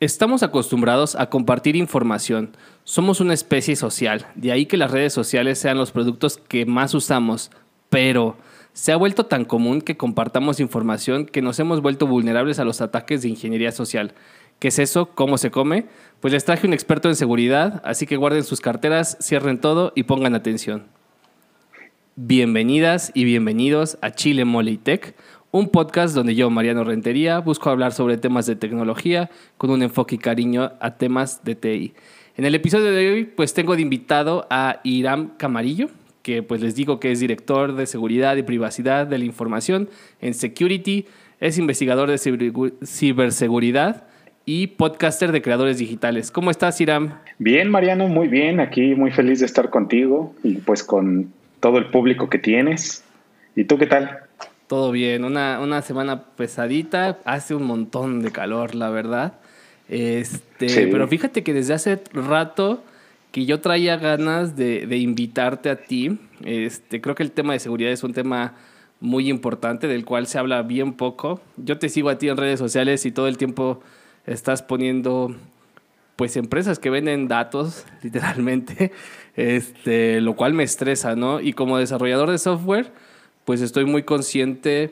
Estamos acostumbrados a compartir información. Somos una especie social, de ahí que las redes sociales sean los productos que más usamos, pero se ha vuelto tan común que compartamos información que nos hemos vuelto vulnerables a los ataques de ingeniería social. ¿Qué es eso? ¿Cómo se come? Pues les traje un experto en seguridad, así que guarden sus carteras, cierren todo y pongan atención. Bienvenidas y bienvenidos a Chile Mole y Tech, un podcast donde yo, Mariano Rentería, busco hablar sobre temas de tecnología con un enfoque y cariño a temas de TI. En el episodio de hoy, pues tengo de invitado a Iram Camarillo, que pues les digo que es director de seguridad y privacidad de la información en Security, es investigador de ciberseguridad y podcaster de creadores digitales. ¿Cómo estás, Iram? Bien, Mariano, muy bien. Aquí muy feliz de estar contigo y pues con todo el público que tienes. ¿Y tú qué tal? Todo bien, una, una semana pesadita, hace un montón de calor, la verdad. Este, Pero fíjate que desde hace rato que yo traía ganas de, de, invitarte a ti. Este, creo que el tema de seguridad es un tema muy importante del cual se habla bien poco. Yo te sigo a ti en redes sociales y todo el tiempo estás poniendo pues empresas que venden datos, literalmente, este, lo cual me estresa, ¿no? Y como desarrollador de software, pues estoy muy consciente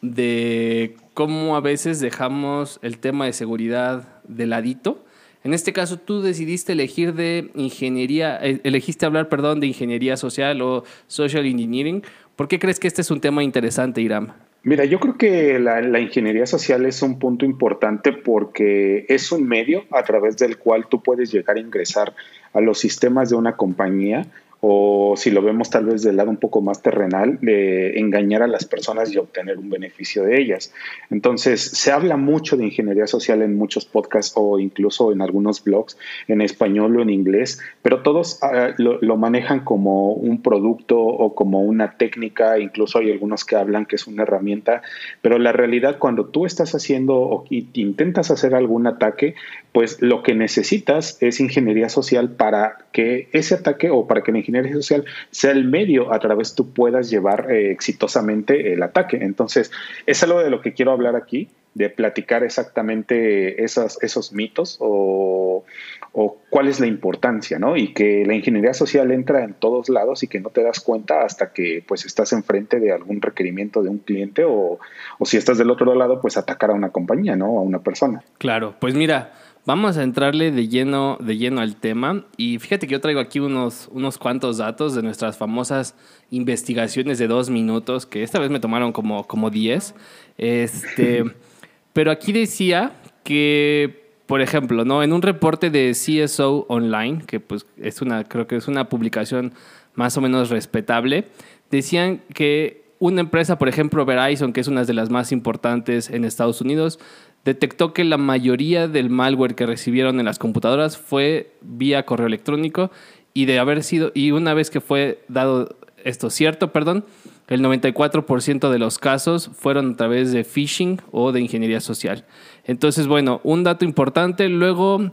de cómo a veces dejamos el tema de seguridad de ladito. En este caso, tú decidiste elegir de ingeniería, eh, elegiste hablar, perdón, de ingeniería social o social engineering. ¿Por qué crees que este es un tema interesante, Iram? Mira, yo creo que la, la, ingeniería social es un punto importante porque es un medio a través del cual tú puedes llegar a ingresar a los sistemas de una compañía o si lo vemos tal vez del lado un poco más terrenal, de engañar a las personas y obtener un beneficio de ellas. Entonces, se habla mucho de ingeniería social en muchos podcasts o incluso en algunos blogs en español o en inglés, pero todos uh, lo, lo, manejan como un producto o como una técnica, incluso hay algunos que hablan que es una herramienta, pero la realidad cuando tú estás haciendo o intentas hacer algún ataque, pues lo que necesitas es ingeniería social para que ese ataque o para que la ingeniería social sea el medio a través tú puedas llevar eh, exitosamente el ataque. Entonces, es algo de lo que quiero hablar aquí, de platicar exactamente esos, esos mitos o, o, cuál es la importancia, ¿no? Y que la ingeniería social entra en todos lados y que no te das cuenta hasta que pues estás enfrente de algún requerimiento de un cliente o, o si estás del otro lado, pues atacar a una compañía, ¿no? A una persona. Claro, pues mira, Vamos a entrarle de lleno, de lleno al tema. Y fíjate que yo traigo aquí unos, unos cuantos datos de nuestras famosas investigaciones de dos minutos, que esta vez me tomaron como, como diez. Este, pero aquí decía que, por ejemplo, ¿no? en un reporte de CSO Online, que pues es una, creo que es una publicación más o menos respetable, decían que una empresa, por ejemplo, Verizon, que es una de las más importantes en Estados Unidos, detectó que la mayoría del malware que recibieron en las computadoras fue vía correo electrónico y de haber sido y una vez que fue dado esto cierto, perdón, el 94% de los casos fueron a través de phishing o de ingeniería social. Entonces, bueno, un dato importante, luego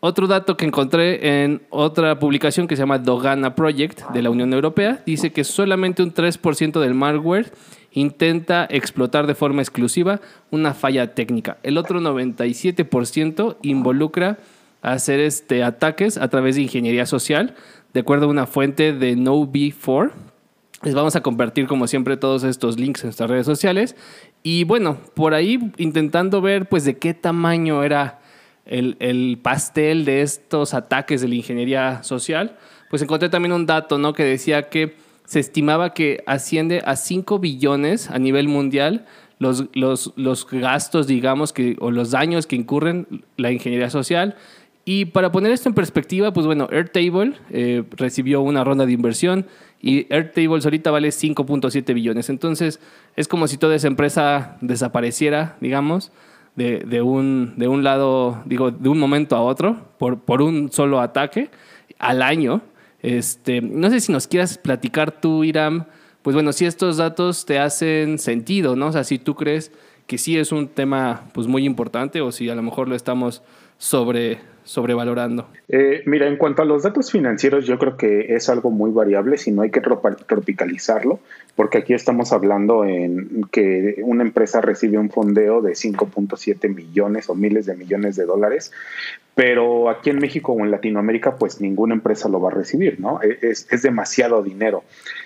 otro dato que encontré en otra publicación que se llama Dogana Project de la Unión Europea dice que solamente un 3% del malware intenta explotar de forma exclusiva una falla técnica. El otro 97% involucra hacer este, ataques a través de ingeniería social, de acuerdo a una fuente de NoB4. Les vamos a compartir, como siempre, todos estos links en nuestras redes sociales. Y bueno, por ahí intentando ver pues de qué tamaño era el, el pastel de estos ataques de la ingeniería social, pues encontré también un dato ¿no? que decía que se estimaba que asciende a 5 billones a nivel mundial los, los, los, gastos, digamos, que, o los daños que incurren la ingeniería social. Y para poner esto en perspectiva, pues bueno, Airtable eh, recibió una ronda de inversión y Airtable ahorita vale 5.7 billones. Entonces, es como si toda esa empresa desapareciera, digamos, de, de, un, de un lado, digo, de un momento a otro, por, por un solo ataque al año. Este, no sé si nos quieras platicar tú, Iram, pues bueno, si estos datos te hacen sentido, ¿no? O sea, si tú crees que sí es un tema pues muy importante o si a lo mejor lo estamos sobre, sobrevalorando? Eh, mira, en cuanto a los datos financieros, yo creo que es algo muy variable, si no hay que tropicalizarlo, porque aquí estamos hablando en que una empresa recibe un fondeo de 5.7 millones o miles de millones de dólares, pero aquí en México o en Latinoamérica, pues ninguna empresa lo va a recibir, ¿no? E, es, demasiado dinero.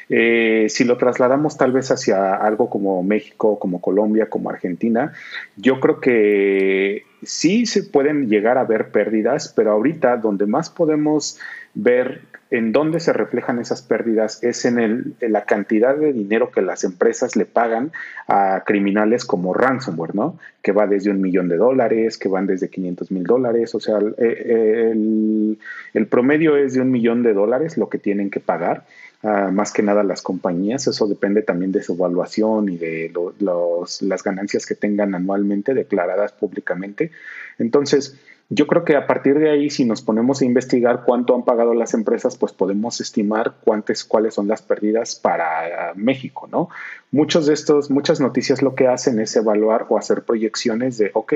Eh, si lo trasladamos tal vez hacia algo como México, como Colombia, como Argentina, yo creo que sí se pueden llegar a ver pérdidas, pero ahorita donde más podemos ver en dónde se reflejan esas pérdidas es en, el, la cantidad de dinero que las empresas le pagan a criminales como ransomware, ¿no? Que va desde un millón de dólares, que van desde 500 mil dólares, o sea, el, el promedio es de un millón de dólares lo que tienen que pagar más que nada las compañías. Eso depende también de su evaluación y de los, las ganancias que tengan anualmente declaradas públicamente. Entonces, yo creo que a partir de ahí, si nos ponemos a investigar cuánto han pagado las empresas, pues podemos estimar cuántas, cuáles son las pérdidas para México, ¿no? Muchos de estos, muchas noticias lo que hacen es evaluar o hacer proyecciones de, ok,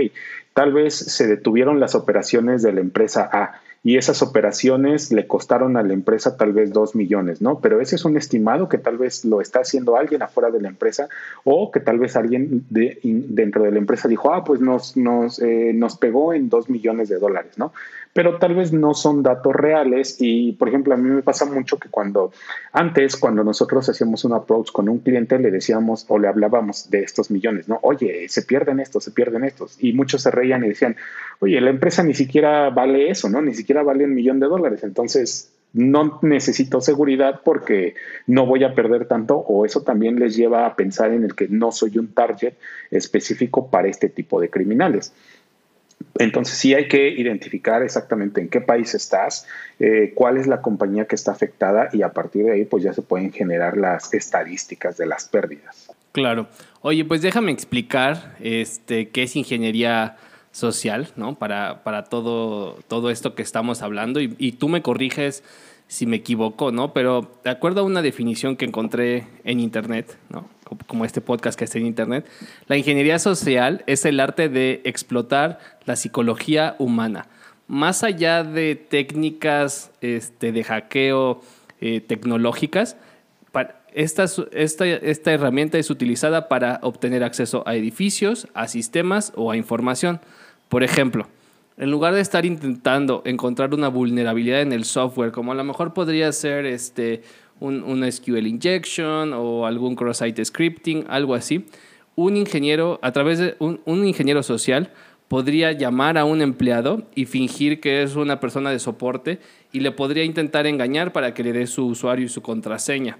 tal vez se detuvieron las operaciones de la empresa A y esas operaciones le costaron a la empresa tal vez dos millones, ¿no? Pero ese es un estimado que tal vez lo está haciendo alguien afuera de la empresa o que tal vez alguien de, dentro de la empresa dijo, ah, pues nos, nos, eh, nos pegó en dos millones de dólares, ¿no? Pero tal vez no son datos reales y, por ejemplo, a mí me pasa mucho que cuando antes, cuando nosotros hacíamos un approach con un cliente, le decíamos o le hablábamos de estos millones, ¿no? Oye, se pierden estos, se pierden estos. Y muchos se reían y decían, oye, la empresa ni siquiera vale eso, ¿no? Ni siquiera vale un millón de dólares. Entonces, no necesito seguridad porque no voy a perder tanto o eso también les lleva a pensar en el que no soy un target específico para este tipo de criminales. Entonces sí hay que identificar exactamente en qué país estás, eh, cuál es la compañía que está afectada y a partir de ahí pues ya se pueden generar las estadísticas de las pérdidas. Claro. Oye, pues déjame explicar este, qué es ingeniería social, ¿no? Para, para todo, todo esto que estamos hablando y, y tú me corriges si me equivoco, ¿no? Pero de acuerdo a una definición que encontré en internet, ¿no? como este podcast que está en internet, la ingeniería social es el arte de explotar la psicología humana. Más allá de técnicas este, de hackeo eh, tecnológicas, esta, esta, esta herramienta es utilizada para obtener acceso a edificios, a sistemas o a información. Por ejemplo, en lugar de estar intentando encontrar una vulnerabilidad en el software, como a lo mejor podría ser este, un, SQL injection o algún cross-site scripting, algo así, un ingeniero, a través de un ingeniero social, podría llamar a un empleado y fingir que es una persona de soporte y le podría intentar engañar para que le dé su usuario y su contraseña.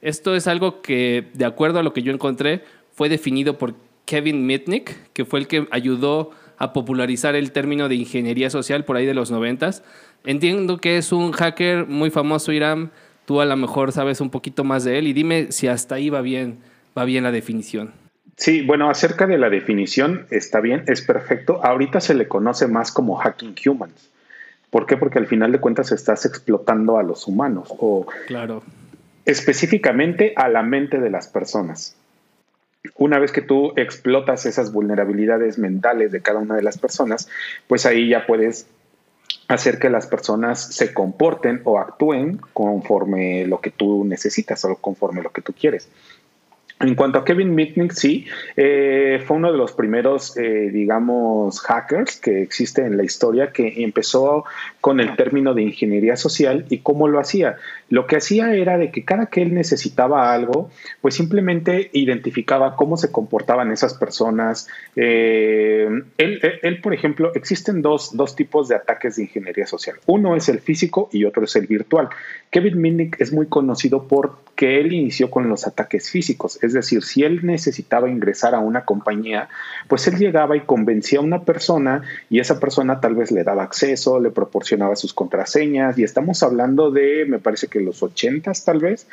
Esto es algo que, de acuerdo a lo que yo encontré, fue definido por Kevin Mitnick, que fue el que ayudó a popularizar el término de ingeniería social por ahí de los noventas. Entiendo que es un hacker muy famoso, Irán. Tú a lo mejor sabes un poquito más de él y dime si hasta ahí va bien, va bien la definición. Sí, bueno, acerca de la definición está bien, es perfecto. Ahorita se le conoce más como hacking humans. ¿Por qué? Porque al final de cuentas estás explotando a los humanos o claro. específicamente a la mente de las personas una vez que tú explotas esas vulnerabilidades mentales de cada una de las personas, pues ahí ya puedes hacer que las personas se comporten o actúen conforme lo que tú necesitas o conforme lo que tú quieres. En cuanto a Kevin Mitnick, sí, eh, fue uno de los primeros, eh, digamos, hackers que existe en la historia que empezó con el término de ingeniería social y cómo lo hacía. Lo que hacía era de que cada que él necesitaba algo, pues simplemente identificaba cómo se comportaban esas personas. Eh, él, él, por ejemplo, existen dos, dos tipos de ataques de ingeniería social. Uno es el físico y otro es el virtual. Kevin Mitnick es muy conocido por que él inició con los ataques físicos, es decir, si él necesitaba ingresar a una compañía, pues él llegaba y convencía a una persona y esa persona tal vez le daba acceso, le proporcionaba sus contraseñas y estamos hablando de, me parece que los ochentas tal vez,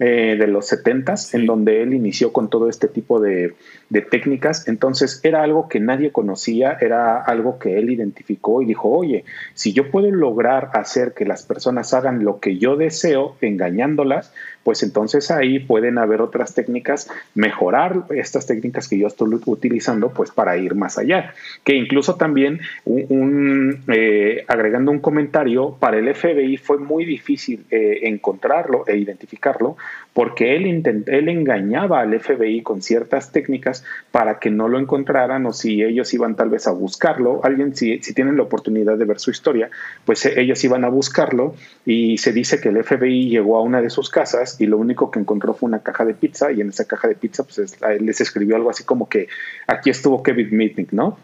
eh, de los 70 en donde él inició con todo este tipo de, de, técnicas. Entonces era algo que nadie conocía, era algo que él identificó y dijo, oye, si yo puedo lograr hacer que las personas hagan lo que yo deseo engañándolas, pues entonces ahí pueden haber otras técnicas, mejorar estas técnicas que yo estoy utilizando, pues para ir más allá. Que incluso también un, eh, agregando un comentario, para el FBI fue muy difícil eh, encontrarlo e identificarlo porque él, él engañaba al FBI con ciertas técnicas para que no lo encontraran o si ellos iban tal vez a buscarlo, alguien si, si tienen la oportunidad de ver su historia, pues eh, ellos iban a buscarlo y se dice que el FBI llegó a una de sus casas y lo único que encontró fue una caja de pizza y en esa caja de pizza pues les escribió algo así como que aquí estuvo Kevin Mitnick, ¿no?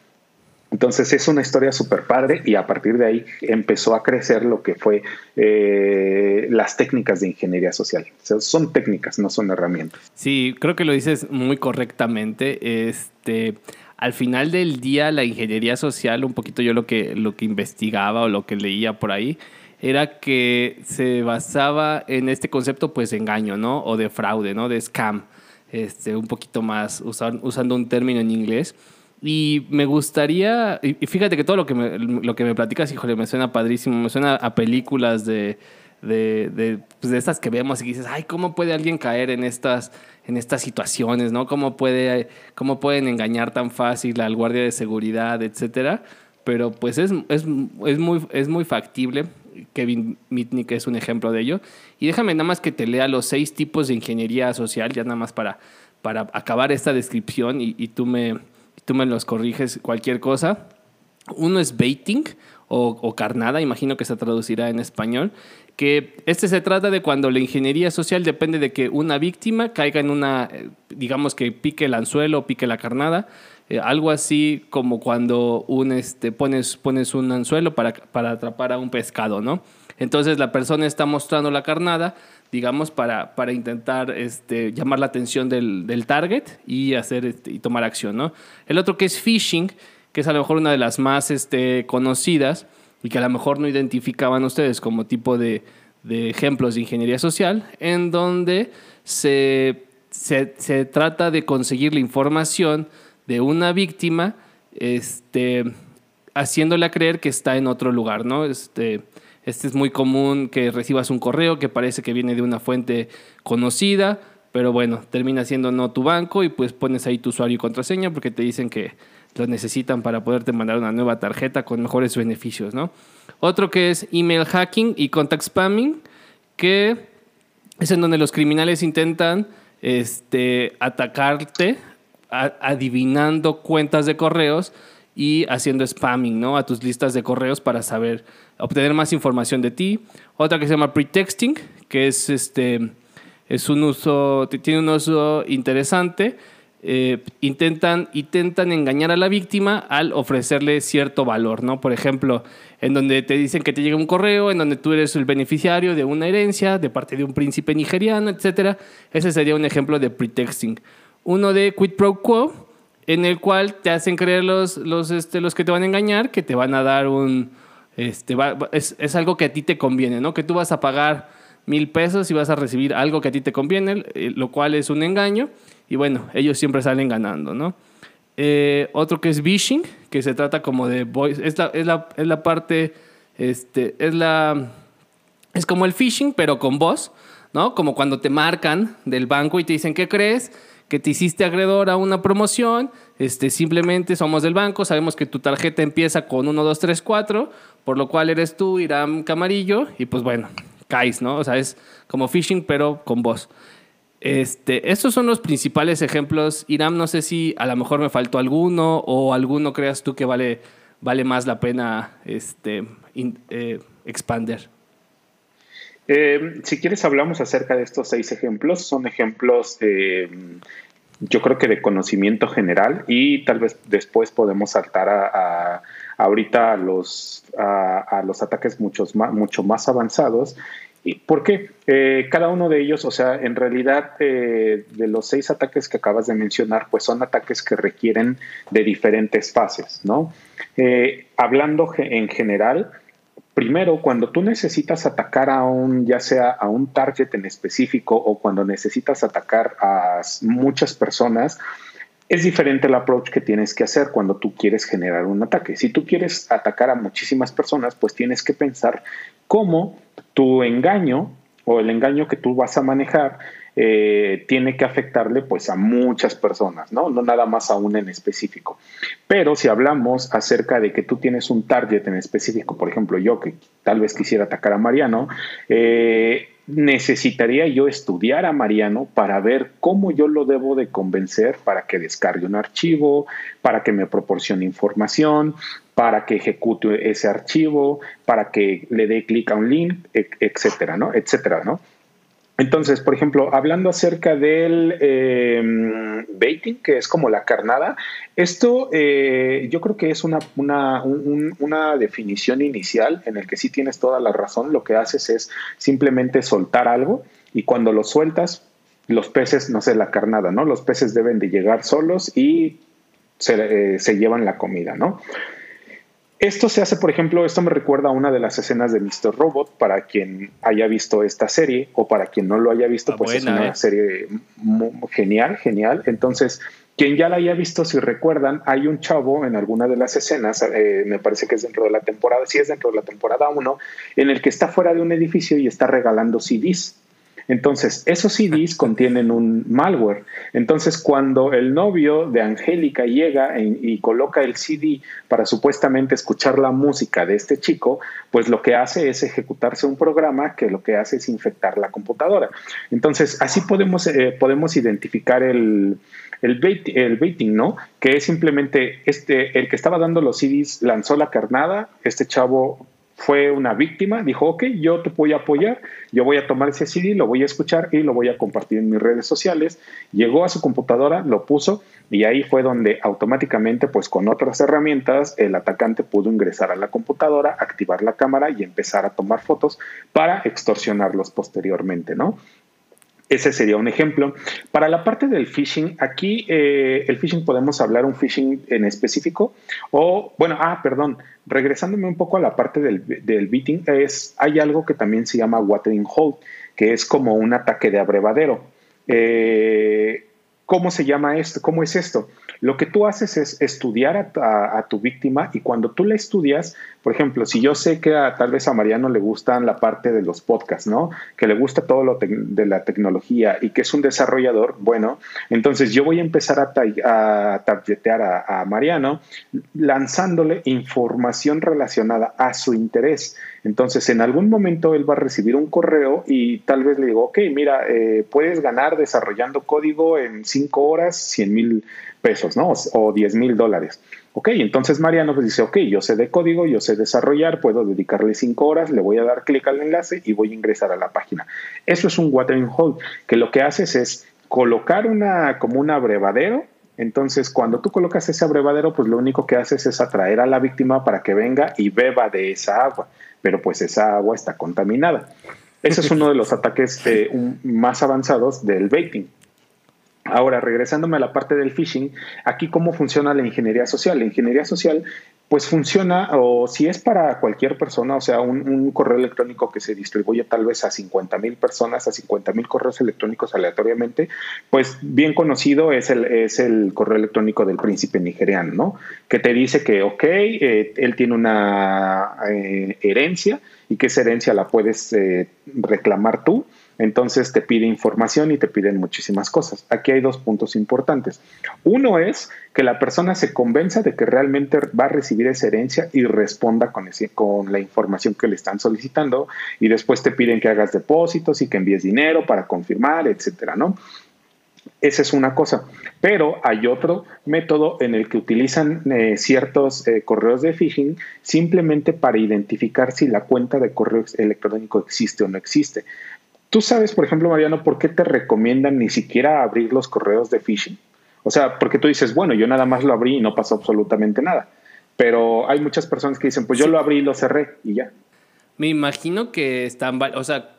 Entonces es una historia súper padre y a partir de ahí empezó a crecer lo que fue eh, las técnicas de ingeniería social. son técnicas, no son herramientas. Sí, creo que lo dices muy correctamente. Este, al final del día, la ingeniería social, un poquito yo lo que, lo que investigaba o lo que leía por ahí, era que se basaba en este concepto pues de engaño, ¿no? O de fraude, ¿no? De scam. Este, un poquito más usando un término en inglés. Y me gustaría, y fíjate que todo lo que me, lo que me platicas, híjole, me suena padrísimo, me suena a películas de, de, de, pues de estas que vemos y dices, ay, ¿cómo puede alguien caer en estas, en estas situaciones, ¿no? ¿Cómo, puede, ¿Cómo pueden engañar tan fácil al guardia de seguridad, etcétera? Pero pues es, es, es, muy, es muy factible. Kevin Mitnick es un ejemplo de ello. Y déjame nada más que te lea los seis tipos de ingeniería social, ya nada más para, para acabar esta descripción y, tú me tú me los corriges cualquier cosa. Uno es baiting o, carnada, imagino que se traducirá en español, que este se trata de cuando la ingeniería social depende de que una víctima caiga en una, eh, digamos que pique el anzuelo o pique la carnada, eh, algo así como cuando un, este, pones, pones un anzuelo para, para atrapar a un pescado, ¿no? Entonces la persona está mostrando la carnada, digamos, para, para intentar este, llamar la atención del, del target y, hacer, este, y tomar acción. ¿no? El otro que es phishing, que es a lo mejor una de las más este, conocidas y que a lo mejor no identificaban ustedes como tipo de, de ejemplos de ingeniería social, en donde se, se, se, trata de conseguir la información de una víctima este, haciéndola creer que está en otro lugar, ¿no? Este, este es muy común que recibas un correo que parece que viene de una fuente conocida, pero bueno, termina siendo no tu banco y pues pones ahí tu usuario y contraseña porque te dicen que lo necesitan para poderte mandar una nueva tarjeta con mejores beneficios, ¿no? Otro que es email hacking y contact spamming, que es en donde los criminales intentan este, atacarte adivinando cuentas de correos y haciendo spamming ¿no? a tus listas de correos para saber, obtener más información de ti. Otra que se llama pretexting, que es, este, es un uso, tiene un uso interesante. Eh, intentan, intentan engañar a la víctima al ofrecerle cierto valor, ¿no? Por ejemplo, en donde te dicen que te llega un correo, en donde tú eres el beneficiario de una herencia de parte de un príncipe nigeriano, etc. Ese sería un ejemplo de pretexting. Uno de quid pro quo, en el cual te hacen creer los, los, este, los que te van a engañar que te van a dar un... Este, es, es, algo que a ti te conviene, ¿no? Que tú vas a pagar mil pesos y vas a recibir algo que a ti te conviene, eh, lo cual es un engaño. Y bueno, ellos siempre salen ganando, ¿no? Eh, otro que es phishing, que se trata como de voice, es la, es la, es la parte, este, es la, es como el phishing, pero con voz, ¿no? Como cuando te marcan del banco y te dicen, ¿qué crees? Que te hiciste acreedor a una promoción, este, simplemente somos del banco, sabemos que tu tarjeta empieza con 1, 2, 3, 4, por lo cual eres tú, Irán Camarillo, y pues bueno, caes, ¿no? O sea, es como phishing, pero con voz. Este, estos son los principales ejemplos. Irán, no sé si a lo mejor me faltó alguno o alguno creas tú que vale, vale más la pena este, eh, expander. Eh, si quieres, hablamos acerca de estos seis ejemplos. Son ejemplos, yo creo que de conocimiento general y tal vez después podemos saltar a, ahorita a los, a, los ataques muchos más, mucho más avanzados. ¿Y ¿Por qué? Eh, cada uno de ellos, o sea, en realidad eh, de los seis ataques que acabas de mencionar, pues son ataques que requieren de diferentes fases, ¿no? hablando en general, Primero, cuando tú necesitas atacar a un, ya sea a un target en específico o cuando necesitas atacar a muchas personas, es diferente el approach que tienes que hacer cuando tú quieres generar un ataque. Si tú quieres atacar a muchísimas personas, pues tienes que pensar cómo tu engaño o el engaño que tú vas a manejar eh, tiene que afectarle pues a muchas personas, ¿no? No nada más a en específico. Pero si hablamos acerca de que tú tienes un target en específico, por ejemplo, yo que tal vez quisiera atacar a Mariano, eh, necesitaría yo estudiar a Mariano para ver cómo yo lo debo de convencer para que descargue un archivo, para que me proporcione información, para que ejecute ese archivo, para que le dé clic a un link, etcétera, ¿no? Etcétera, ¿no? Entonces, por ejemplo, hablando acerca del em, baiting, que es como la carnada, esto eh, yo creo que es una, una, una, definición inicial en el que sí tienes toda la razón. Lo que haces es simplemente soltar algo y cuando lo sueltas, los peces, no sé, la carnada, ¿no? Los peces deben de llegar solos y se, eh, se llevan la comida, ¿no? Esto se hace, por ejemplo, esto me recuerda a una de las escenas de Mr. Robot, para quien haya visto esta serie o para quien no lo haya visto, pues es una ¿eh? serie genial, genial. Entonces, quien ya la haya visto, si recuerdan, hay un chavo en alguna de las escenas, eh, me parece que es dentro de la temporada, sí es dentro de la temporada 1, en el que está fuera de un edificio y está regalando CDs. Entonces, esos CDs contienen un malware. Entonces, cuando el novio de Angélica llega y coloca el CD para supuestamente escuchar la música de este chico, pues lo que hace es ejecutarse un programa que lo que hace es infectar la computadora. Entonces, así podemos, eh, podemos identificar el, el, el, baiting, ¿no? Que es simplemente este, el que estaba dando los CDs lanzó la carnada, este chavo fue una víctima, dijo, ok, yo te voy a apoyar, yo voy a tomar ese CD, lo voy a escuchar y lo voy a compartir en mis redes sociales. Llegó a su computadora, lo puso y ahí fue donde automáticamente, pues con otras herramientas, el atacante pudo ingresar a la computadora, activar la cámara y empezar a tomar fotos para extorsionarlos posteriormente, ¿no? Ese sería un ejemplo. Para la parte del phishing, aquí eh, el phishing podemos hablar un phishing en específico o, bueno, ah, perdón, regresándome un poco a la parte del, del beating, es, hay algo que también se llama watering hole, que es como un ataque de abrevadero. Eh, ¿Cómo se llama esto? ¿Cómo es esto? Lo que tú haces es estudiar a, tu víctima y cuando tú la estudias, por ejemplo, si yo sé que tal vez a Mariano le gustan la parte de los podcasts, ¿no? Que le gusta todo lo de la tecnología y que es un desarrollador, bueno, entonces yo voy a empezar a, a targetear a, a Mariano lanzándole información relacionada a su interés. Entonces, en algún momento él va a recibir un correo y tal vez le digo, ok, mira, eh, puedes ganar desarrollando código en cinco horas 100 mil pesos, ¿no? O 10 mil dólares. Ok, entonces Mariano pues dice, ok, yo sé de código, yo sé desarrollar, puedo dedicarle cinco horas, le voy a dar clic al enlace y voy a ingresar a la página. Eso es un watering hole, que lo que haces es colocar una, como un abrevadero. Entonces, cuando tú colocas ese abrevadero, pues lo único que haces es atraer a la víctima para que venga y beba de esa agua, pero pues esa agua está contaminada. Ese es uno de los ataques eh, más avanzados del baiting. Ahora, regresándome a la parte del phishing, aquí cómo funciona la ingeniería social. La ingeniería social, pues funciona, o si es para cualquier persona, o sea, un, correo electrónico que se distribuye tal vez a 50 mil personas, a 50 mil correos electrónicos aleatoriamente, pues bien conocido es el, es el correo electrónico del príncipe nigeriano, ¿no? Que te dice que, ok, eh, él tiene una eh, herencia y que esa herencia la puedes eh, reclamar tú entonces te pide información y te piden muchísimas cosas. Aquí hay dos puntos importantes. Uno es que la persona se convenza de que realmente va a recibir esa herencia y responda con, con la información que le están solicitando y después te piden que hagas depósitos y que envíes dinero para confirmar, etcétera, ¿no? Esa es una cosa. Pero hay otro método en el que utilizan eh, ciertos eh, correos de phishing simplemente para identificar si la cuenta de correo electrónico existe o no existe. Tú sabes, por ejemplo, Mariano, por qué te recomiendan ni siquiera abrir los correos de phishing. O sea, porque tú dices, bueno, yo nada más lo abrí y no pasó absolutamente nada. Pero hay muchas personas que dicen, pues yo lo abrí y lo cerré y ya. Me imagino que están, o sea,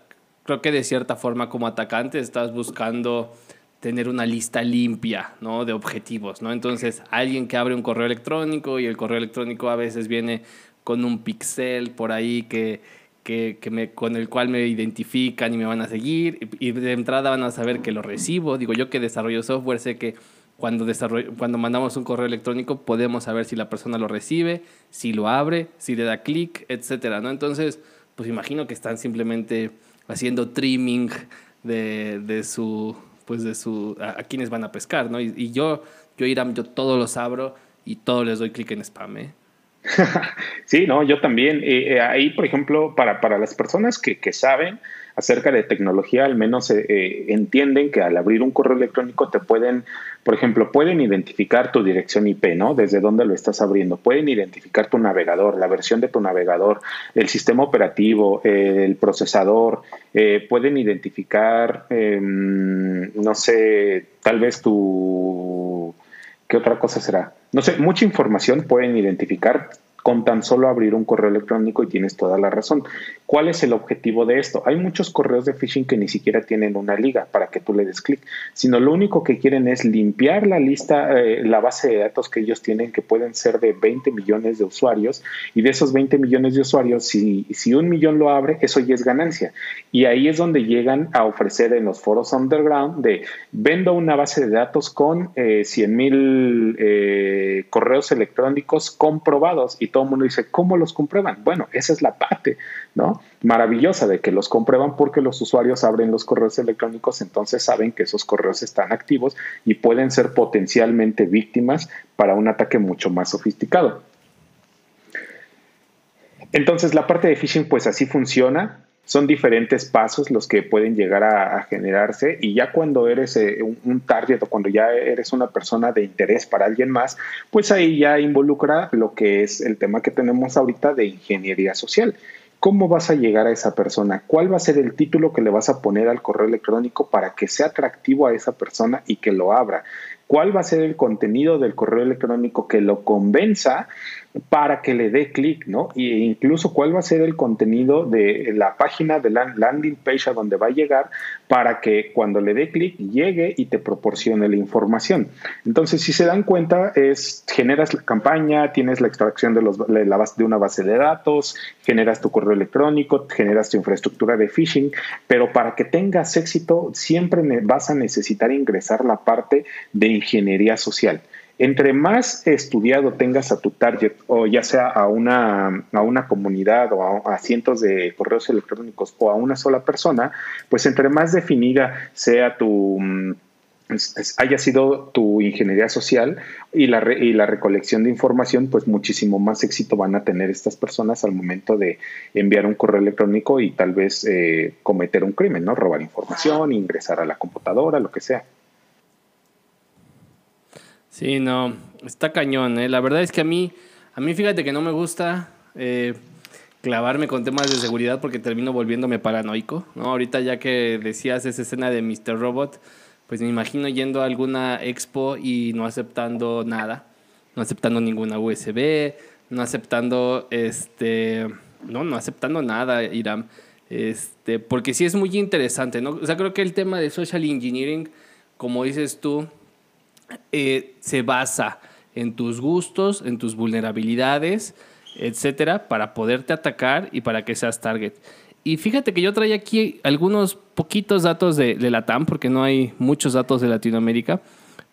creo que de cierta forma como atacante estás buscando tener una lista limpia, ¿no? De objetivos, ¿no? Entonces, alguien que abre un correo electrónico y el correo electrónico a veces viene con un pixel por ahí que que, me, con el cual me identifican y me van a seguir. Y de entrada van a saber que lo recibo. Digo, yo que desarrollo software sé que cuando, desarrollo, cuando mandamos un correo electrónico podemos saber si la persona lo recibe, si lo abre, si le da clic, etcétera, ¿no? Entonces, pues imagino que están simplemente haciendo trimming de, de su, pues de su, a, quienes van a pescar, ¿no? Y, yo, yo Iram, yo todos los abro y todos les doy clic en spam, ¿eh? sí, no, yo también. Eh, eh, ahí, por ejemplo, para, para las personas que, que saben, acerca de tecnología, al menos eh, entienden que al abrir un correo electrónico te pueden, por ejemplo, pueden identificar tu dirección IP, ¿no? Desde dónde lo estás abriendo. Pueden identificar tu navegador, la versión de tu navegador, el sistema operativo, el procesador. Pueden identificar, em, no sé, tal vez tu... ¿Qué otra cosa será? No sé, mucha información pueden identificar con tan solo abrir un correo electrónico y tienes toda la razón. ¿Cuál es el objetivo de esto? Hay muchos correos de phishing que ni siquiera tienen una liga para que tú le des clic, sino lo único que quieren es limpiar la lista, eh, la base de datos que ellos tienen, que pueden ser de 20 millones de usuarios, y de esos 20 millones de usuarios, si, si un millón lo abre, eso ya es ganancia. Y ahí es donde llegan a ofrecer en los foros underground de vendo una base de datos con eh, 100 mil eh, correos electrónicos comprobados y todo el mundo dice, ¿cómo los comprueban? Bueno, esa es la parte, ¿no? Maravillosa de que los comprueban porque los usuarios abren los correos electrónicos, entonces saben que esos correos están activos y pueden ser potencialmente víctimas para un ataque mucho más sofisticado. Entonces la parte de phishing pues así funciona, son diferentes pasos los que pueden llegar a, generarse y ya cuando eres eh, un, target o cuando ya eres una persona de interés para alguien más, pues ahí ya involucra lo que es el tema que tenemos ahorita de ingeniería social. ¿Cómo vas a llegar a esa persona? ¿Cuál va a ser el título que le vas a poner al correo electrónico para que sea atractivo a esa persona y que lo abra? ¿Cuál va a ser el contenido del correo electrónico que lo convenza para que le dé clic, ¿no? E incluso cuál va a ser el contenido de la página de la landing page a donde va a llegar para que cuando le dé clic llegue y te proporcione la información. Entonces, si se dan cuenta, es generas la campaña, tienes la extracción de, los, de, la base, de una base de datos, generas tu correo electrónico, generas tu infraestructura de phishing, pero para que tengas éxito siempre vas a necesitar ingresar la parte de ingeniería social. Entre más estudiado tengas a tu target, o ya sea a una, a una comunidad o a, cientos de correos electrónicos o a una sola persona, pues entre más definida sea tu mm, haya sido tu ingeniería social y la, y la recolección de información, pues muchísimo más éxito van a tener estas personas al momento de enviar un correo electrónico y tal vez eh, cometer un crimen, ¿no? Robar información, ingresar a la computadora, lo que sea. Sí, no, está cañón, ¿eh? La verdad es que a mí, a mí fíjate que no me gusta eh, clavarme con temas de seguridad porque termino volviéndome paranoico, ¿no? Ahorita ya que decías esa escena de Mr. Robot, pues me imagino yendo a alguna expo y no aceptando nada, no aceptando ninguna USB, no aceptando, este, no, no aceptando nada, Iram. Este, porque sí es muy interesante, ¿no? O sea, creo que el tema de social engineering, como dices tú, eh, se basa en tus gustos, en tus vulnerabilidades, etcétera, para poderte atacar y para que seas target. Y fíjate que yo traía aquí algunos poquitos datos de, la TAM, porque no hay muchos datos de Latinoamérica,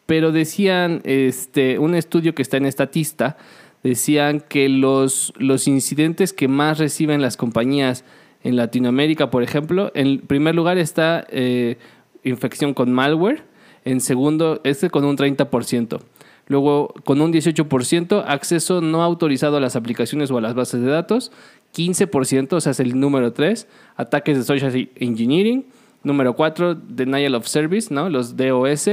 pero decían, este, un estudio que está en Estatista, decían que los, los incidentes que más reciben las compañías en Latinoamérica, por ejemplo, en primer lugar está eh, infección con malware, en segundo, este con un 30%. Luego, con un 18%, acceso no autorizado a las aplicaciones o a las bases de datos. 15%, o sea, es el número 3, ataques de social engineering. Número 4, denial of service, ¿no? Los DOS.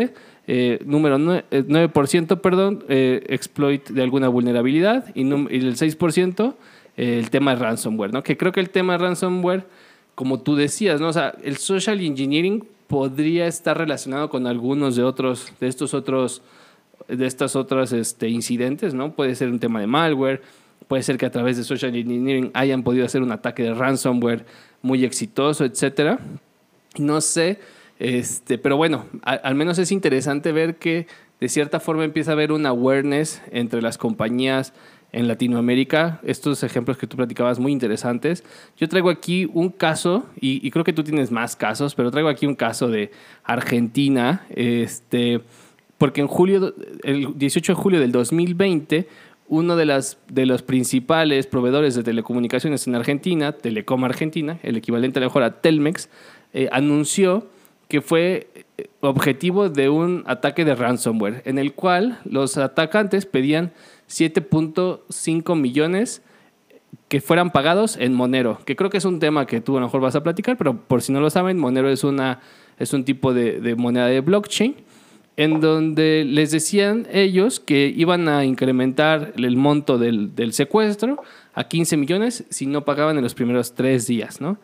Eh, número 9%, eh, perdón, eh, exploit de alguna vulnerabilidad. Y, el 6%, el tema ransomware, ¿no? Que creo que el tema ransomware, como tú decías, ¿no? O sea, el social engineering podría estar relacionado con algunos de otros, de estos otros, de estas otras este, incidentes, ¿no? Puede ser un tema de malware, puede ser que a través de social engineering hayan podido hacer un ataque de ransomware muy exitoso, etcétera. No sé, este, pero bueno, al menos es interesante ver que de cierta forma empieza a haber un awareness entre las compañías en Latinoamérica. Estos ejemplos que tú platicabas muy interesantes. Yo traigo aquí un caso, y, creo que tú tienes más casos, pero traigo aquí un caso de Argentina, este, porque en julio, el 18 de julio del 2020, uno de, las, de los principales proveedores de telecomunicaciones en Argentina, Telecom Argentina, el equivalente a lo mejor a Telmex, eh, anunció que fue eh, objetivo de un ataque de ransomware, en el cual los atacantes pedían 7.5 millones que fueran pagados en Monero, que creo que es un tema que tú a lo mejor vas a platicar, pero por si no lo saben, Monero es, una, es un tipo de, de moneda de blockchain en donde les decían ellos que iban a incrementar el monto del, secuestro a 15 millones si no pagaban en los primeros tres días, ¿no?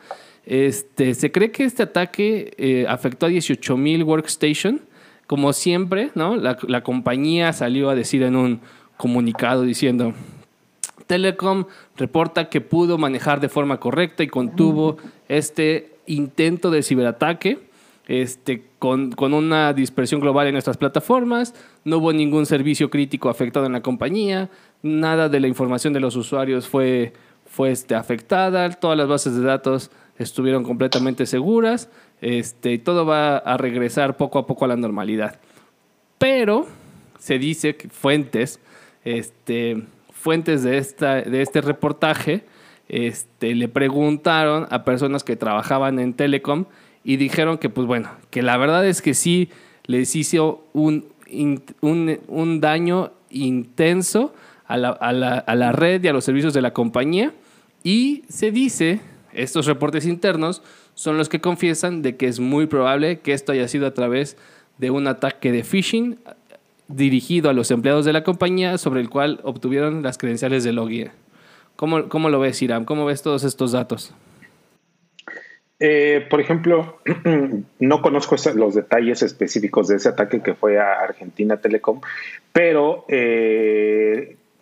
Este, se cree que este ataque eh, afectó a 18 mil workstation. Como siempre. La, compañía salió a decir en un comunicado diciendo, Telecom reporta que pudo manejar de forma correcta y contuvo este intento de ciberataque este, con, una dispersión global en nuestras plataformas, no hubo ningún servicio crítico afectado en la compañía, nada de la información de los usuarios fue, fue este, afectada, todas las bases de datos estuvieron completamente seguras, este, todo va a regresar poco a poco a la normalidad. Pero se dice que fuentes, este, fuentes de, esta, de este reportaje, este, le preguntaron a personas que trabajaban en Telecom y dijeron que, pues bueno, que la verdad es que sí les hizo un, un, daño intenso a la, a, la, a la red y a los servicios de la compañía. Y se dice, estos reportes internos son los que confiesan de que es muy probable que esto haya sido a través de un ataque de phishing dirigido a los empleados de la compañía sobre el cual obtuvieron las credenciales de login. ¿Cómo, cómo lo ves, Iram? ¿Cómo ves todos estos datos? Eh, por ejemplo, no conozco los detalles específicos de ese ataque que fue a Argentina Telecom, pero eh,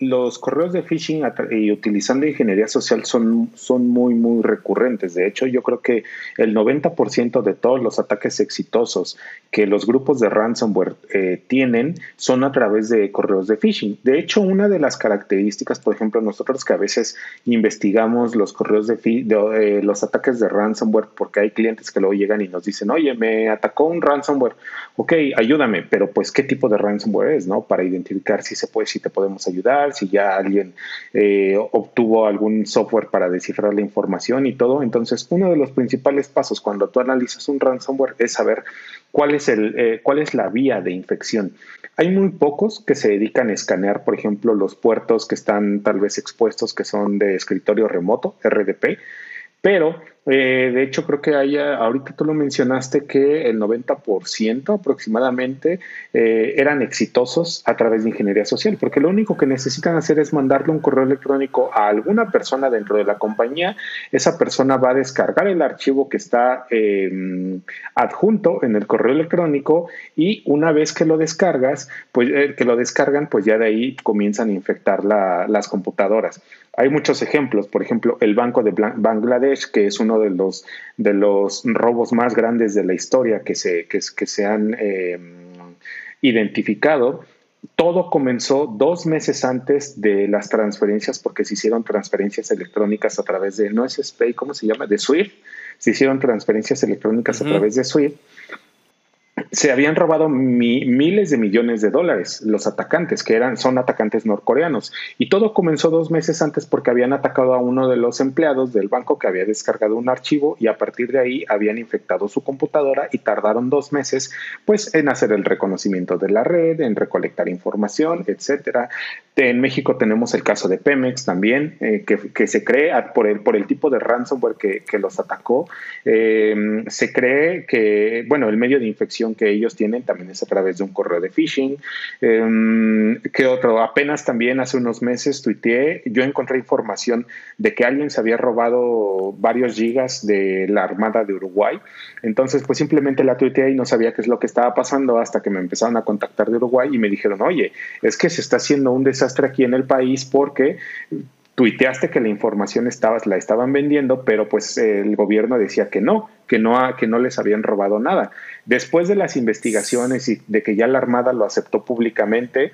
los correos de phishing y utilizando ingeniería social son, son muy, muy recurrentes. De hecho, yo creo que el 90% de todos los ataques exitosos que los grupos de ransomware eh, tienen son a través de correos de phishing. De hecho, una de las características, por ejemplo, nosotros que a veces investigamos los correos de, de eh, los ataques de ransomware, porque hay clientes que luego llegan y nos dicen, oye, me atacó un ransomware. Ok, ayúdame, pero pues, ¿qué tipo de ransomware es, no? Para identificar si se puede, si te podemos ayudar si ya alguien eh, obtuvo algún software para descifrar la información y todo. Entonces, uno de los principales pasos cuando tú analizas un ransomware es saber cuál es, el, eh, cuál es la vía de infección. Hay muy pocos que se dedican a escanear, por ejemplo, los puertos que están tal vez expuestos, que son de escritorio remoto, RDP, pero eh, de hecho, creo que hay, ahorita tú lo mencionaste, que el 90% aproximadamente eh, eran exitosos a través de ingeniería social, porque lo único que necesitan hacer es mandarle un correo electrónico a alguna persona dentro de la compañía. Esa persona va a descargar el archivo que está em, adjunto en el correo electrónico y una vez que lo descargas, pues eh, que lo descargan, pues ya de ahí comienzan a infectar las computadoras. Hay muchos ejemplos, por ejemplo, el Banco de Bangladesh, que es uno de los, de los robos más grandes de la historia que se, que, se han eh, identificado. Todo comenzó dos meses antes de las transferencias, porque se hicieron transferencias electrónicas a través de, no es SPAY, ¿cómo se llama? De SWIFT. Se hicieron transferencias electrónicas a través de SWIFT se habían robado miles de millones de dólares los atacantes, que eran, son atacantes norcoreanos. Y todo comenzó dos meses antes porque habían atacado a uno de los empleados del banco que había descargado un archivo y a partir de ahí habían infectado su computadora y tardaron dos meses pues en hacer el reconocimiento de la red, en recolectar información, etcétera. En México tenemos el caso de Pemex también, eh, que, se cree por el, por el tipo de ransomware que, los atacó. Eh, se cree que, bueno, el medio de infección que ellos tienen también es a través de un correo de phishing. Eh, ¿Qué otro? Apenas también hace unos meses tuiteé, yo encontré información de que alguien se había robado varios gigas de la Armada de Uruguay. Entonces, pues simplemente la tuiteé y no sabía qué es lo que estaba pasando hasta que me empezaron a contactar de Uruguay y me dijeron, oye, es que se está haciendo un desastre aquí en el país porque tuiteaste que la información estaba, la estaban vendiendo, pero pues el gobierno decía que no, que no, que no les habían robado nada. Después de las investigaciones y de que ya la Armada lo aceptó públicamente,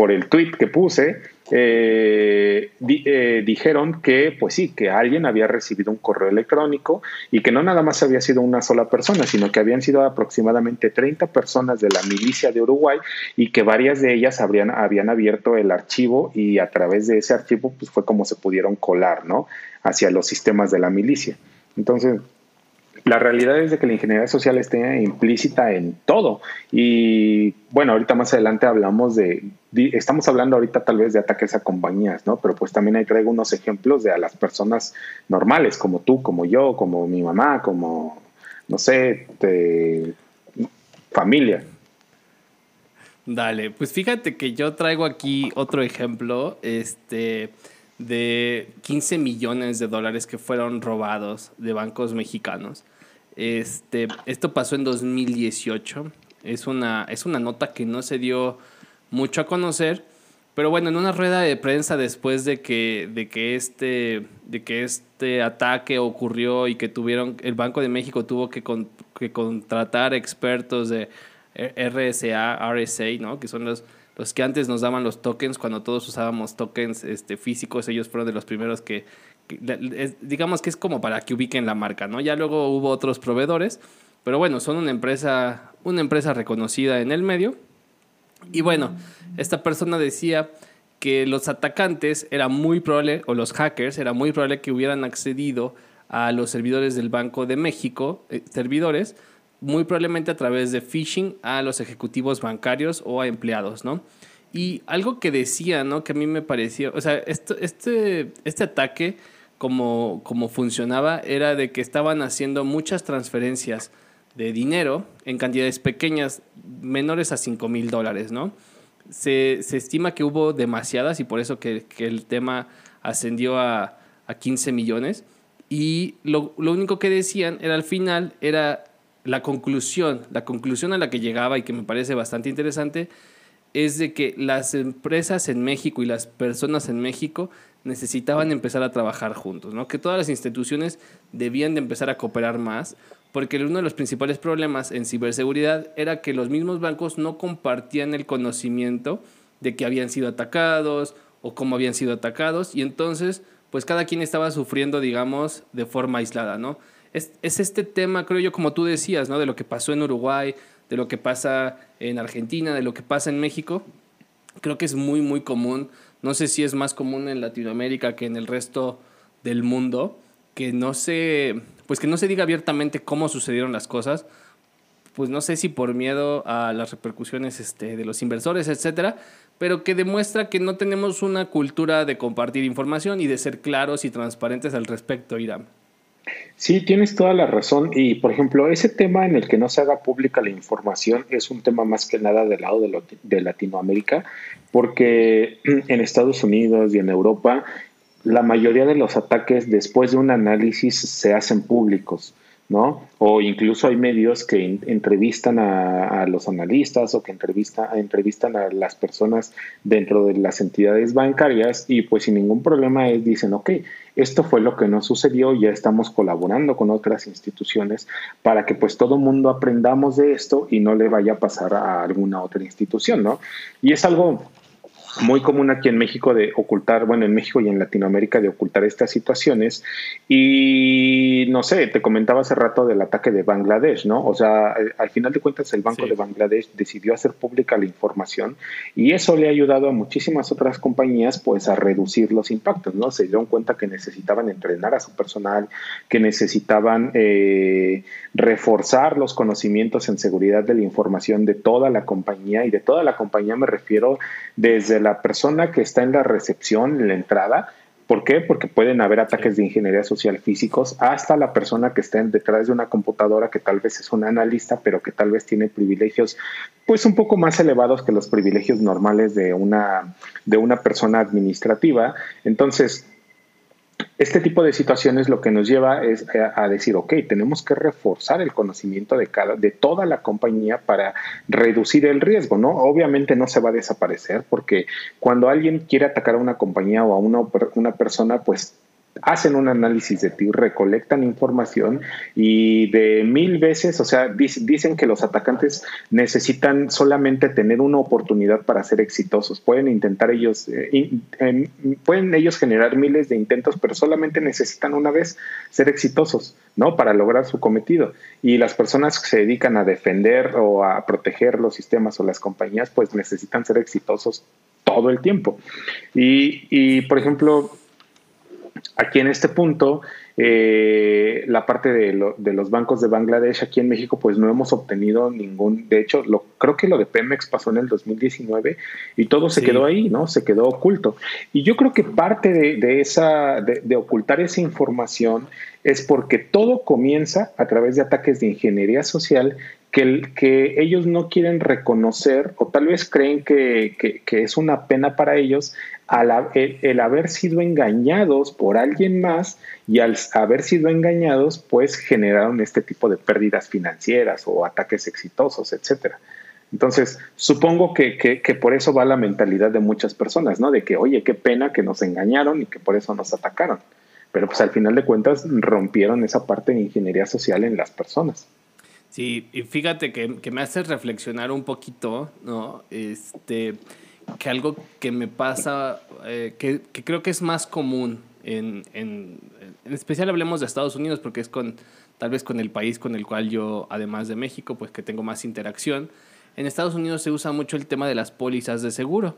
por el tweet que puse, eh, eh, dijeron que, pues sí, que alguien había recibido un correo electrónico y que no nada más había sido una sola persona, sino que habían sido aproximadamente 30 personas de la milicia de Uruguay y que varias de ellas habrían, habían abierto el archivo y a través de ese archivo pues fue como se pudieron colar, ¿no? Hacia los sistemas de la milicia. Entonces, la realidad es de que la ingeniería social está implícita en todo. Y bueno, ahorita más adelante hablamos de, estamos hablando ahorita tal vez de ataques a compañías, ¿no? Pero pues también ahí traigo unos ejemplos de a las personas normales, como tú, como yo, como mi mamá, como, no sé, de familia. Dale, pues fíjate que yo traigo aquí otro ejemplo, este de 15 millones de dólares que fueron robados de bancos mexicanos. Este, esto pasó en 2018. Es una, es una nota que no se dio mucho a conocer, pero bueno, en una rueda de prensa después de que, de que, este, de que este ataque ocurrió y que tuvieron, el Banco de México tuvo que, que contratar expertos de RSA, RSA, ¿no? que son los los que antes nos daban los tokens, cuando todos usábamos tokens este, físicos, ellos fueron de los primeros que, digamos que es como para que ubiquen la marca, ¿no? Ya luego hubo otros proveedores, pero bueno, son una empresa, una empresa reconocida en el medio. Y bueno, esta persona decía que los atacantes era muy probable, o los hackers, era muy probable que hubieran accedido a los servidores del Banco de México, eh, servidores, muy probablemente a través de phishing a los ejecutivos bancarios o a empleados, ¿no? Y algo que decía, ¿no? Que a mí me pareció, o sea, esto, este, este ataque, como, como funcionaba, era de que estaban haciendo muchas transferencias de dinero en cantidades pequeñas, menores a 5 mil dólares, ¿no? Se, se, estima que hubo demasiadas y por eso que, que el tema ascendió a, a 15 millones. Y lo, lo, único que decían era al final era la conclusión, la conclusión a la que llegaba y que me parece bastante interesante es de que las empresas en México y las personas en México necesitaban empezar a trabajar juntos, ¿no? Que todas las instituciones debían de empezar a cooperar más, porque uno de los principales problemas en ciberseguridad era que los mismos bancos no compartían el conocimiento de que habían sido atacados o cómo habían sido atacados y entonces pues cada quien estaba sufriendo, digamos, de forma aislada, ¿no? Es, este tema, creo yo, como tú decías, ¿no? De lo que pasó en Uruguay, de lo que pasa en Argentina, de lo que pasa en México. Creo que es muy, muy común. No sé si es más común en Latinoamérica que en el resto del mundo, que no se, pues que no se diga abiertamente cómo sucedieron las cosas. Pues no sé si por miedo a las repercusiones este, de los inversores, etcétera, pero que demuestra que no tenemos una cultura de compartir información y de ser claros y transparentes al respecto, Irán. Sí, tienes toda la razón. Y, por ejemplo, ese tema en el que no se haga pública la información es un tema más que nada del lado de, de Latinoamérica, porque en Estados Unidos y en Europa la mayoría de los ataques después de un análisis se hacen públicos. ¿No? O incluso hay medios que entrevistan a, los analistas o que entrevista, entrevistan a las personas dentro de las entidades bancarias y pues sin ningún problema es, dicen, ok, esto fue lo que nos sucedió, ya estamos colaborando con otras instituciones para que pues todo mundo aprendamos de esto y no le vaya a pasar a alguna otra institución, ¿no? Y es algo muy común aquí en México de ocultar, bueno, en México y en Latinoamérica de ocultar estas situaciones. Y no sé, te comentaba hace rato del ataque de Bangladesh, ¿no? O sea, al final de cuentas el Banco de Bangladesh decidió hacer pública la información y eso le ha ayudado a muchísimas otras compañías pues a reducir los impactos, ¿no? Se dieron cuenta que necesitaban entrenar a su personal, que necesitaban eh, reforzar los conocimientos en seguridad de la información de toda la compañía y de toda la compañía me refiero desde la persona que está en la recepción, en la entrada. ¿Por qué? Porque pueden haber ataques de ingeniería social físicos hasta la persona que está detrás de una computadora que tal vez es un analista, pero que tal vez tiene privilegios pues un poco más elevados que los privilegios normales de una, de una persona administrativa. Entonces, este tipo de situaciones lo que nos lleva es a, decir, ok, tenemos que reforzar el conocimiento de, cada, de toda la compañía para reducir el riesgo, ¿no? Obviamente no se va a desaparecer porque cuando alguien quiere atacar a una compañía o a una, una persona, pues hacen un análisis de ti, recolectan información y de mil veces, o sea, dicen que los atacantes necesitan solamente tener una oportunidad para ser exitosos. Pueden intentar ellos, eh, pueden ellos generar miles de intentos, pero solamente necesitan una vez ser exitosos, ¿no? Para lograr su cometido. Y las personas que se dedican a defender o a proteger los sistemas o las compañías, pues necesitan ser exitosos todo el tiempo. Y por ejemplo, Aquí en este punto, eh, la parte de, los bancos de Bangladesh aquí en México, pues no hemos obtenido ningún, de hecho, lo, creo que lo de Pemex pasó en el 2019 y todo se quedó ahí, ¿no? Se quedó oculto. Y yo creo que parte de, esa, de, ocultar esa información es porque todo comienza a través de ataques de ingeniería social que, que ellos no quieren reconocer o tal vez creen que, que es una pena para ellos el, haber sido engañados por alguien más y al haber sido engañados, pues generaron este tipo de pérdidas financieras o ataques exitosos, etcétera. Entonces, supongo que, que, por eso va la mentalidad de muchas personas, ¿no? De que, oye, qué pena que nos engañaron y que por eso nos atacaron. Pero pues al final de cuentas rompieron esa parte de ingeniería social en las personas. Sí, y fíjate que, que me hace reflexionar un poquito, ¿no? Este, que algo que me pasa, eh, que, que, creo que es más común, en, en, en, especial hablemos de Estados Unidos, porque es con, tal vez con el país con el cual yo, además de México, pues que tengo más interacción. En Estados Unidos se usa mucho el tema de las pólizas de seguro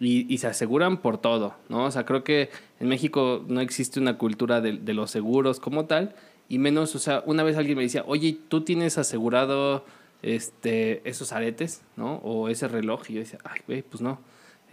y, y se aseguran por todo, ¿no? O sea, creo que en México no existe una cultura de, de los seguros como tal, y menos, o sea, una vez alguien me decía, oye, ¿tú tienes asegurado este, esos aretes, ¿no? O ese reloj. Y yo decía, ay, güey, pues no.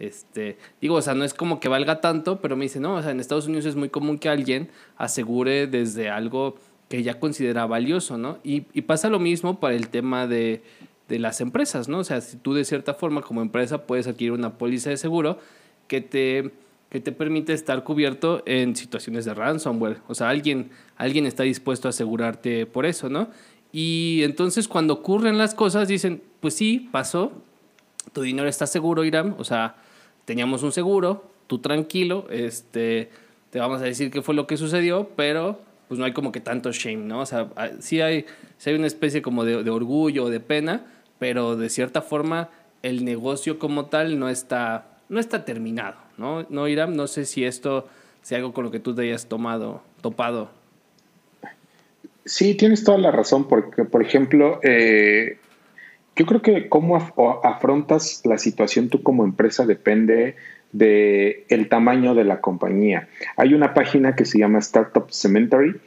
Este, digo, o sea, no es como que valga tanto, pero me dice, no, o sea, en Estados Unidos es muy común que alguien asegure desde algo que ya considera valioso, ¿no? Y, pasa lo mismo para el tema de, de, las empresas, ¿no? O sea, si tú de cierta forma como empresa puedes adquirir una póliza de seguro que te, que te permite estar cubierto en situaciones de ransomware. O sea, alguien, alguien está dispuesto a asegurarte por eso, ¿no? Y entonces cuando ocurren las cosas dicen, pues sí, pasó, tu dinero está seguro, Irán, o sea, teníamos un seguro, tú tranquilo, este, te vamos a decir qué fue lo que sucedió, pero pues no hay como que tanto shame, ¿no? O sea, ah, sí hay, sí hay una especie como de, de orgullo o de pena, pero de cierta forma el negocio como tal no está, no está terminado, ¿no? No, Irán, no sé si esto sea algo con lo que tú te hayas tomado, topado Sí, tienes toda la razón, porque, por ejemplo, eh, yo creo que cómo afrontas la situación tú como empresa depende de el tamaño de la compañía. Hay una página que se llama Startup Cemetery,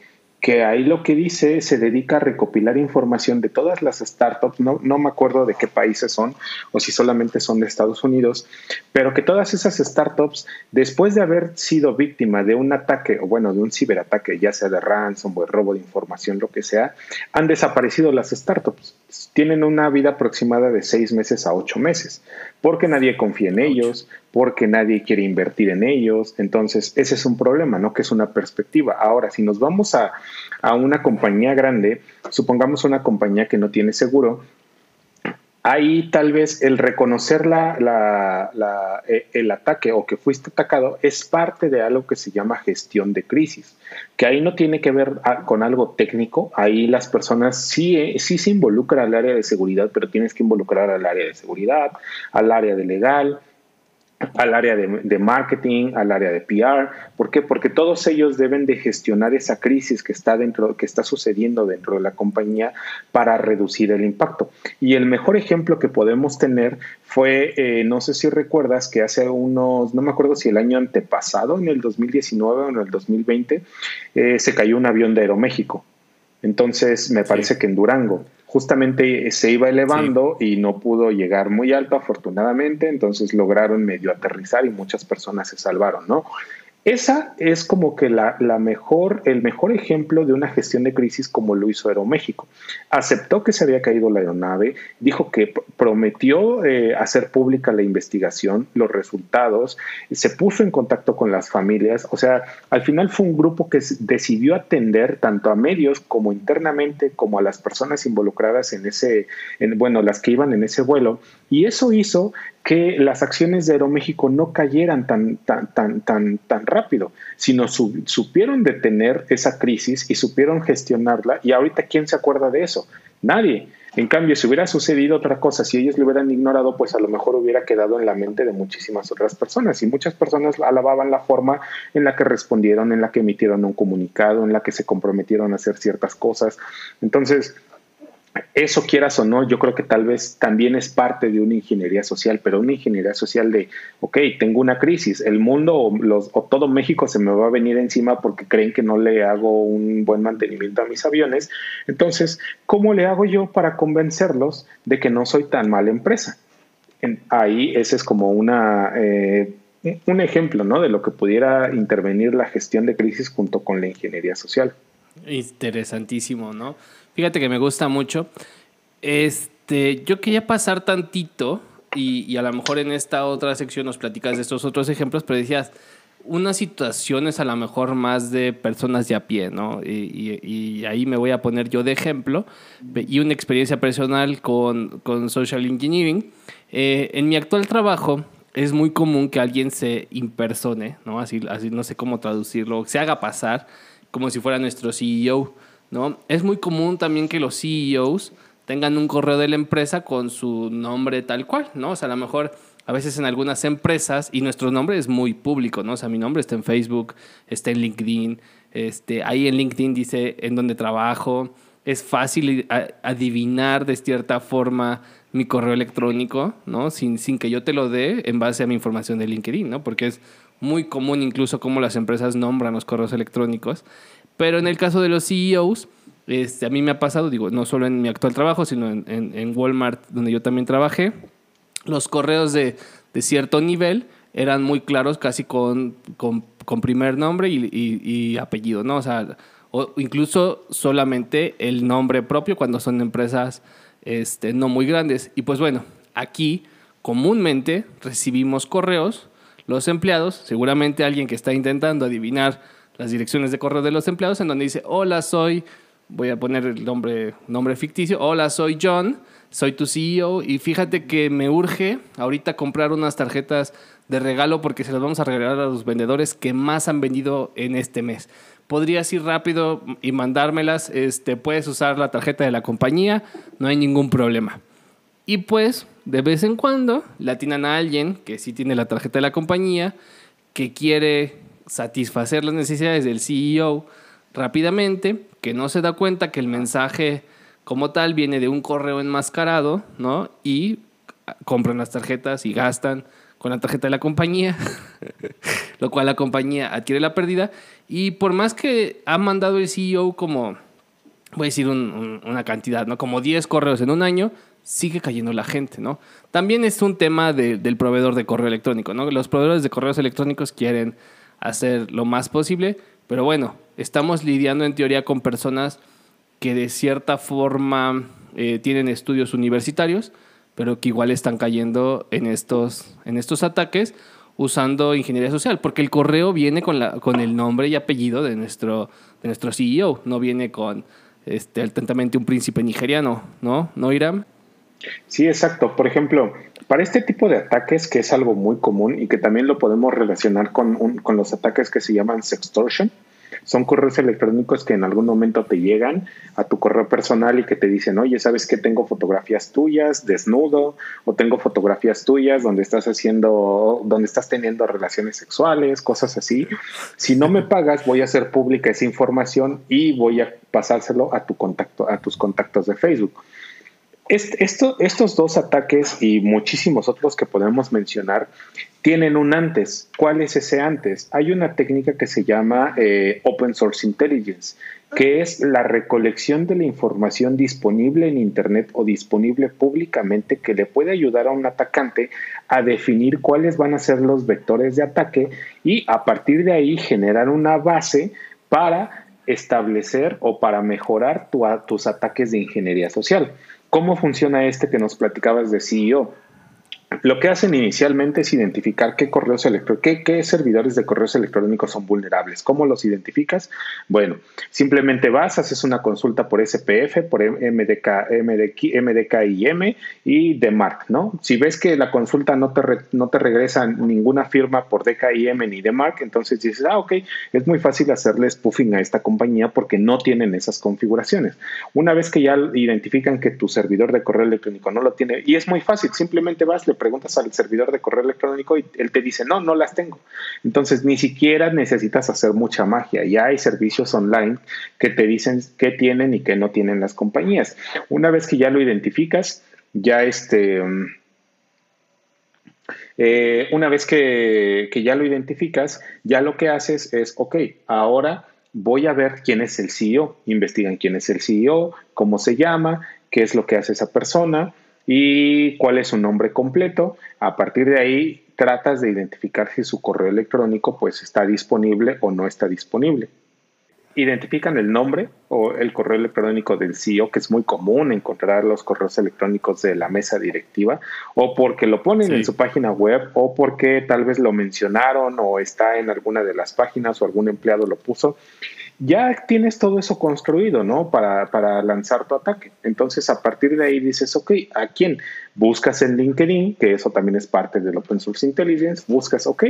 que ahí lo que dice se dedica a recopilar información de todas las startups, no, no me acuerdo de qué países son o si solamente son de Estados Unidos, pero que todas esas startups, después de haber sido víctima de un ataque, o bueno, de un ciberataque, ya sea de ransomware, robo de información, lo que sea, han desaparecido las startups. Tienen una vida aproximada de seis meses a ocho meses, porque nadie confía en ellos, porque nadie quiere invertir en ellos. Entonces, ese es un problema, ¿no? Que es una perspectiva. Ahora, si nos vamos a, una compañía grande, supongamos una compañía que no tiene seguro, ahí tal vez el reconocer la, eh, el ataque o que fuiste atacado es parte de algo que se llama gestión de crisis, que ahí no tiene que ver ah, con algo técnico, ahí las personas sí, eh, sí se involucran al área de seguridad, pero tienes que involucrar al área de seguridad, al área de legal, al área de, marketing, al área de PR. ¿Por qué? Porque todos ellos deben de gestionar esa crisis que está dentro, que está sucediendo dentro de la compañía para reducir el impacto. Y el mejor ejemplo que podemos tener fue, eh, no sé si recuerdas que hace unos, no me acuerdo si el año antepasado, en el 2019 o en el 2020, eh, se cayó un avión de Aeroméxico. Entonces, me parece que en Durango justamente se iba elevando y no pudo llegar muy alto, afortunadamente, entonces lograron medio aterrizar y muchas personas se salvaron, ¿no? Esa es como que la, mejor, el mejor ejemplo de una gestión de crisis como lo hizo Aeroméxico. Aceptó que se había caído la aeronave, dijo que prometió eh, hacer pública la investigación, los resultados, se puso en contacto con las familias, o sea, al final fue un grupo que decidió atender tanto a medios como internamente, como a las personas involucradas en ese, en, bueno, las que iban en ese vuelo, y eso hizo que las acciones de Aeroméxico no cayeran tan, tan, tan, tan, tan rápido, sino supieron detener esa crisis y supieron gestionarla. Y ahorita, ¿quién se acuerda de eso? Nadie. En cambio, si hubiera sucedido otra cosa, si ellos lo hubieran ignorado, pues a lo mejor hubiera quedado en la mente de muchísimas otras personas. Y muchas personas alababan la forma en la que respondieron, en la que emitieron un comunicado, en la que se comprometieron a hacer ciertas cosas. Entonces, eso quieras o no, yo creo que tal vez también es parte de una ingeniería social, pero una ingeniería social de, ok, tengo una crisis, el mundo o, los, o todo México se me va a venir encima porque creen que no le hago un buen mantenimiento a mis aviones. Entonces, ¿cómo le hago yo para convencerlos de que no soy tan mala empresa? ahí ese es como una... Eh, un ejemplo ¿no? de lo que pudiera intervenir la gestión de crisis junto con la ingeniería social. Interesantísimo, ¿no? Fíjate que me gusta mucho. Este, yo quería pasar tantito y, a lo mejor en esta otra sección nos platicas de estos otros ejemplos, pero decías, unas situaciones a lo mejor más de personas de a pie, ¿no? Y, ahí me voy a poner yo de ejemplo y una experiencia personal con, social engineering. Eh, en mi actual trabajo es muy común que alguien se impersone, ¿no? Así, así no sé cómo traducirlo, se haga pasar como si fuera nuestro CEO. ¿no? Es muy común también que los CEOs tengan un correo de la empresa con su nombre tal cual, ¿no? O sea, a lo mejor a veces en algunas empresas, y nuestro nombre es muy público, ¿no? O sea, mi nombre está en Facebook, está en LinkedIn, este, ahí en LinkedIn dice en dónde trabajo, es fácil adivinar de cierta forma mi correo electrónico, ¿no? Sin, sin que yo te lo dé en base a mi información de LinkedIn, ¿no? Porque es muy común incluso cómo las empresas nombran los correos electrónicos. Pero en el caso de los CEOs, este, a mí me ha pasado, digo, no solo en mi actual trabajo, sino en, en, Walmart, donde yo también trabajé, los correos de, de, cierto nivel eran muy claros, casi con, con, con primer nombre y, y, apellido, ¿no? O sea, o incluso solamente el nombre propio cuando son empresas este, no muy grandes. Y pues bueno, aquí comúnmente recibimos correos, los empleados, seguramente alguien que está intentando adivinar las direcciones de correo de los empleados en donde dice, hola, soy, voy a poner el nombre, nombre ficticio, hola, soy John, soy tu CEO y fíjate que me urge ahorita comprar unas tarjetas de regalo porque se las vamos a regalar a los vendedores que más han vendido en este mes. Podrías ir rápido y mandármelas, este, puedes usar la tarjeta de la compañía, no hay ningún problema. Y pues, de vez en cuando, le atinan a alguien que sí tiene la tarjeta de la compañía, que quiere satisfacer las necesidades del CEO rápidamente, que no se da cuenta que el mensaje como tal viene de un correo enmascarado, ¿no? Y compran las tarjetas y gastan con la tarjeta de la compañía, lo cual la compañía adquiere la pérdida. Y por más que ha mandado el CEO como, voy a decir una cantidad, ¿no? Como 10 correos en un año, sigue cayendo la gente, ¿no? También es un tema del proveedor de correo electrónico, ¿no? Los proveedores de correos electrónicos quieren hacer lo más posible, pero bueno, estamos lidiando en teoría con personas que de cierta forma eh, tienen estudios universitarios, pero que igual están cayendo en estos, en estos ataques usando ingeniería social, porque el correo viene con, la, con el nombre y apellido de nuestro, de nuestro CEO, no viene con este, atentamente un príncipe nigeriano, ¿no? ¿No, Iram? Sí, exacto. Por ejemplo, para este tipo de ataques, que es algo muy común y que también lo podemos relacionar con, con los ataques que se llaman sextortion, son correos electrónicos que en algún momento te llegan a tu correo personal y que te dicen, oye, ¿sabes qué? Tengo fotografías tuyas desnudo o tengo fotografías tuyas donde estás haciendo, donde estás teniendo relaciones sexuales, cosas así. Si no me pagas, voy a hacer pública esa información y voy a pasárselo a tu contacto, a tus contactos de Facebook estos dos ataques y muchísimos otros que podemos mencionar tienen un antes. ¿Cuál es ese antes? Hay una técnica que se llama eh, Open Source Intelligence, que es la recolección de la información disponible en Internet o disponible públicamente que le puede ayudar a un atacante a definir cuáles van a ser los vectores de ataque y a partir de ahí generar una base para establecer o para mejorar tus ataques de ingeniería social. ¿Cómo funciona este que nos platicabas de CEO? Lo que hacen inicialmente es identificar qué correos electrónicos, qué, qué, servidores de correos electrónicos son vulnerables. ¿Cómo los identificas? Bueno, simplemente vas, haces una consulta por SPF, por MDK, MDK, MDKIM y DMARC, ¿no? Si ves que la consulta no te, no te regresa ninguna firma por DKIM ni DMARC, entonces dices, ah, ok, es muy fácil hacerle spoofing a esta compañía porque no tienen esas configuraciones. Una vez que ya identifican que tu servidor de correo electrónico no lo tiene, y es muy fácil, simplemente vas, le preguntas al servidor de correo electrónico y él te dice, no, no las tengo. Entonces, ni siquiera necesitas hacer mucha magia. Ya hay servicios online que te dicen qué tienen y qué no tienen las compañías. Una vez que ya lo identificas, ya este... Eh, una vez que, que ya lo identificas, ya lo que haces es, ok, ahora voy a ver quién es el CEO, investigan quién es el CEO, cómo se llama, qué es lo que hace esa persona, y cuál es su nombre completo. A partir de ahí tratas de identificar si su correo electrónico pues está disponible o no está disponible. Identifican el nombre o el correo electrónico del CEO, que es muy común encontrar los correos electrónicos de la mesa directiva, o porque lo ponen en su página web, o porque tal vez lo mencionaron o está en alguna de las páginas o algún empleado lo puso ya tienes todo eso construido, ¿no? Para, para, lanzar tu ataque. Entonces, a partir de ahí dices, ok, ¿a quién? Buscas en LinkedIn, que eso también es parte del Open Source Intelligence, buscas, ok,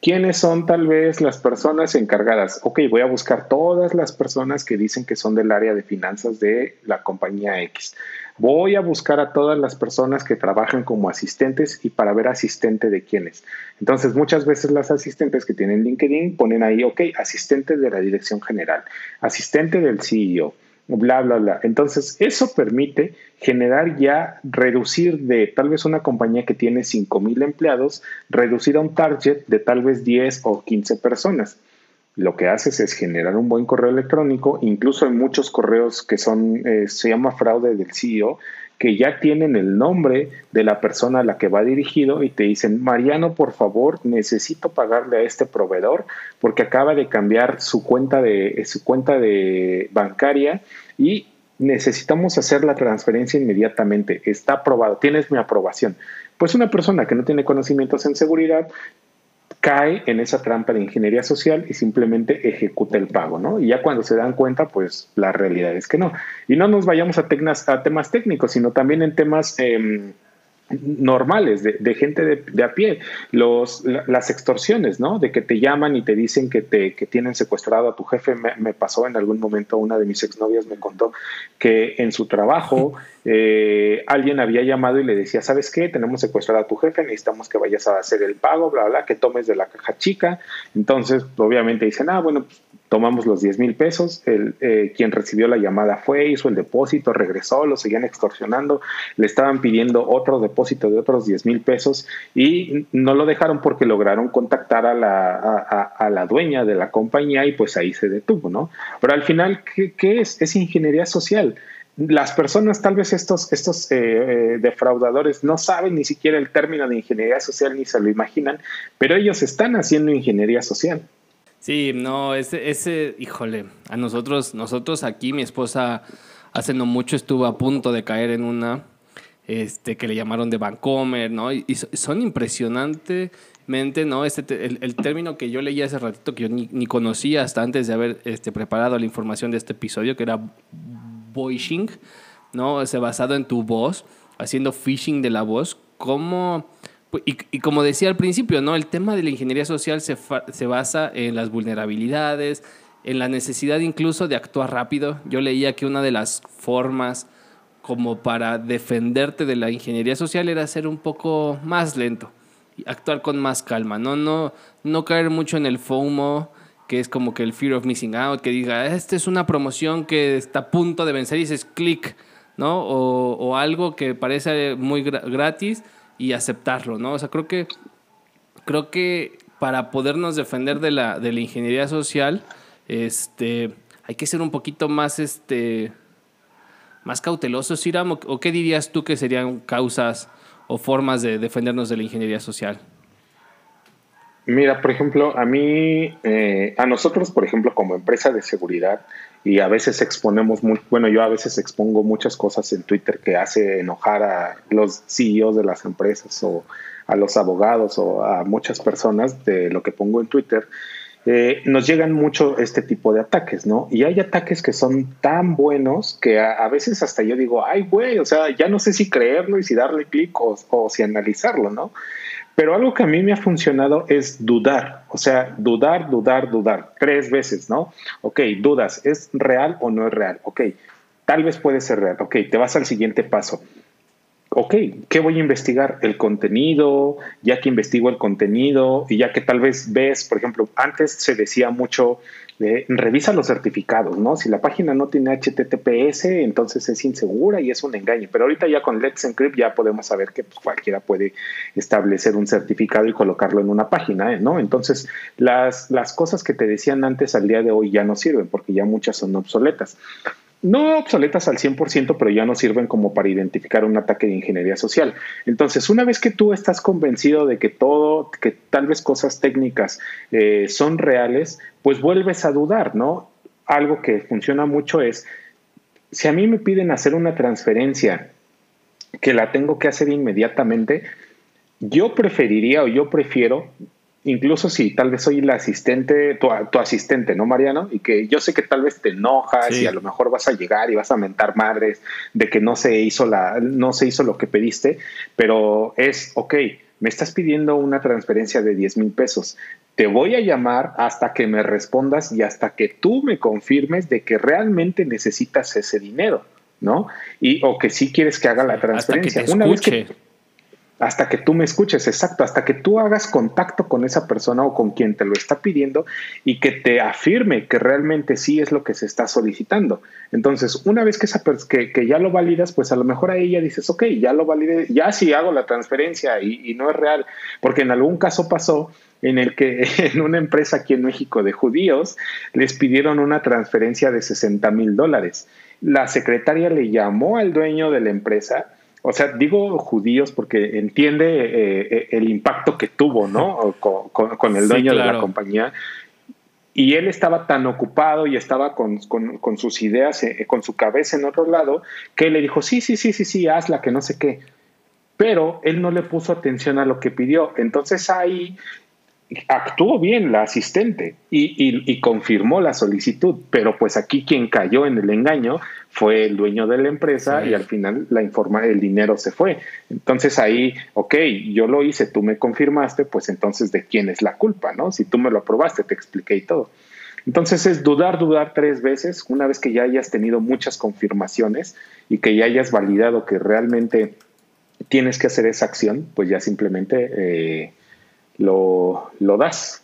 ¿quiénes son tal vez las personas encargadas? Ok, voy a buscar todas las personas que dicen que son del área de finanzas de la compañía X. Voy a buscar a todas las personas que trabajan como asistentes y para ver asistente de quiénes. Entonces, muchas veces las asistentes que tienen LinkedIn ponen ahí, ok, asistente de la dirección general, asistente del CEO, bla, bla, bla. Entonces, eso permite generar ya, reducir de tal vez una compañía que tiene 5 mil empleados, reducir a un target de tal vez 10 o 15 personas lo que haces es generar un buen correo electrónico, incluso hay muchos correos que son, eh, se llama fraude del CEO, que ya tienen el nombre de la persona a la que va dirigido y te dicen, Mariano, por favor, necesito pagarle a este proveedor porque acaba de cambiar su cuenta de, eh, su cuenta de bancaria y necesitamos hacer la transferencia inmediatamente. Está aprobado, tienes mi aprobación. Pues una persona que no tiene conocimientos en seguridad cae en esa trampa de ingeniería social y simplemente ejecuta el pago, ¿no? Y ya cuando se dan cuenta, pues la realidad es que no. Y no nos vayamos a, temas técnicos, sino también en temas... Em, normales, de, gente de, a pie, las extorsiones, ¿no? De que te llaman y te dicen que, te, que tienen secuestrado a tu jefe. Me, pasó en algún momento, una de mis exnovias me contó que en su trabajo eh, alguien había llamado y le decía, ¿sabes qué? Tenemos secuestrado a tu jefe, necesitamos que vayas a hacer el pago, bla, bla, que tomes de la caja chica. Entonces, obviamente dicen, ah, bueno, pues tomamos los 10 mil pesos, el, eh, quien recibió la llamada fue, hizo el depósito, regresó, lo seguían extorsionando, le estaban pidiendo otro depósito de otros 10 mil pesos y no lo dejaron porque lograron contactar a la, a, la, dueña de la compañía y pues ahí se detuvo, ¿no? Pero al final, ¿qué, es? Es ingeniería social las personas, tal vez estos, estos eh, eh, defraudadores, no saben ni siquiera el término de ingeniería social ni se lo imaginan, pero ellos están haciendo ingeniería social. Sí, no, ese, ese, híjole, a nosotros, nosotros aquí, mi esposa hace no mucho estuvo a punto de caer en una, este, que le llamaron de Vancomer, ¿no? Y, son impresionantemente, ¿no? Este, el, término que yo leí hace ratito, que yo ni, conocía hasta antes de haber este, preparado la información de este episodio, que era voicing, ¿no? Se basado en tu voz, haciendo phishing de la voz, cómo pues, y, como decía al principio, ¿no? El tema de la ingeniería social se, se basa en las vulnerabilidades, en la necesidad incluso de actuar rápido. Yo leía que una de las formas como para defenderte de la ingeniería social era ser un poco más lento, y actuar con más calma, ¿no? No, no caer mucho en el FOMO, que es como que el fear of missing out, que diga, esta es una promoción que está a punto de vencer y dices clic, ¿no? O, o algo que parece muy gratis y aceptarlo, ¿no? O sea, creo que, creo que para podernos defender de la, de la ingeniería social, este, hay que ser un poquito más, este, más cautelosos, Iram, o qué dirías tú que serían causas o formas de defendernos de la ingeniería social? Mira, por ejemplo, a mí, eh, a nosotros, por ejemplo, como empresa de seguridad, y a veces exponemos muy, bueno, yo a veces expongo muchas cosas en Twitter que hace enojar a los CEOs de las empresas o a los abogados o a muchas personas de lo que pongo en Twitter. Eh, nos llegan mucho este tipo de ataques, ¿no? Y hay ataques que son tan buenos que a, veces hasta yo digo, ay, güey, o sea, ya no sé si creerlo y si darle clic o, o si analizarlo, ¿no? Pero algo que a mí me ha funcionado es dudar, o sea, dudar, dudar, dudar, tres veces, ¿no? Ok, dudas, ¿es real o no es real? Ok, tal vez puede ser real, ok, te vas al siguiente paso. Ok, ¿qué voy a investigar? El contenido, ya que investigo el contenido y ya que tal vez ves, por ejemplo, antes se decía mucho revisa los certificados, ¿no? Si la página no tiene HTTPS, entonces es insegura y es un engaño. Pero ahorita ya con Let's Encrypt ya podemos saber que pues, cualquiera puede establecer un certificado y colocarlo en una página, ¿no? Entonces, las, las cosas que te decían antes al día de hoy ya no sirven porque ya muchas son obsoletas no obsoletas al 100%, pero ya no sirven como para identificar un ataque de ingeniería social. Entonces, una vez que tú estás convencido de que todo, que tal vez cosas técnicas eh, son reales, pues vuelves a dudar, ¿no? Algo que funciona mucho es, si a mí me piden hacer una transferencia que la tengo que hacer inmediatamente, yo preferiría o yo prefiero incluso si tal vez soy el asistente, tu, asistente, ¿no, Mariano? Y que yo sé que tal vez te enojas y a lo mejor vas a llegar y vas a mentar madres de que no se hizo la, no se hizo lo que pediste, pero es, ok, me estás pidiendo una transferencia de 10 mil pesos. Te voy a llamar hasta que me respondas y hasta que tú me confirmes de que realmente necesitas ese dinero, ¿no? Y o que sí quieres que haga la transferencia. Una vez que hasta que tú me escuches, exacto, hasta que tú hagas contacto con esa persona o con quien te lo está pidiendo y que te afirme que realmente sí es lo que se está solicitando. Entonces, una vez que, esa que, que ya lo validas, pues a lo mejor ahí ya dices, ok, ya lo validé, ya sí hago la transferencia y, y no es real, porque en algún caso pasó en el que en una empresa aquí en México de judíos les pidieron una transferencia de 60 mil dólares. La secretaria le llamó al dueño de la empresa o sea, digo judíos porque entiende eh, eh, el impacto que tuvo, ¿no? Con, el dueño de la compañía. Y él estaba tan ocupado y estaba con, sus ideas, eh, con su cabeza en otro lado, que él le dijo, sí, sí, sí, sí, sí, hazla, que no sé qué. Pero él no le puso atención a lo que pidió. Entonces ahí actuó bien la asistente y, confirmó la solicitud, pero pues aquí quien cayó en el engaño fue el dueño de la empresa y al final la informa, el dinero se fue. Entonces ahí, ok, yo lo hice, tú me confirmaste, pues entonces de quién es la culpa, ¿no? Si tú me lo aprobaste, te expliqué y todo. Entonces es dudar, dudar tres veces, una vez que ya hayas tenido muchas confirmaciones y que ya hayas validado que realmente tienes que hacer esa acción, pues ya simplemente... Eh, lo, lo das.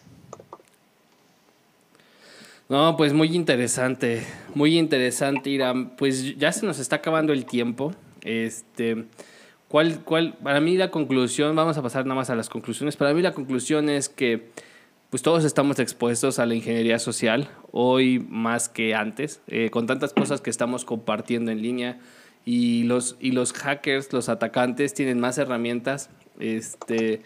No, pues muy interesante, muy interesante, Irán. Pues ya se nos está acabando el tiempo. Este, ¿cuál, cuál, para mí la conclusión, vamos a pasar nada más a las conclusiones. Para mí la conclusión es que pues todos estamos expuestos a la ingeniería social, hoy más que antes, eh, con tantas cosas que estamos compartiendo en línea y los, y los hackers, los atacantes tienen más herramientas. Este,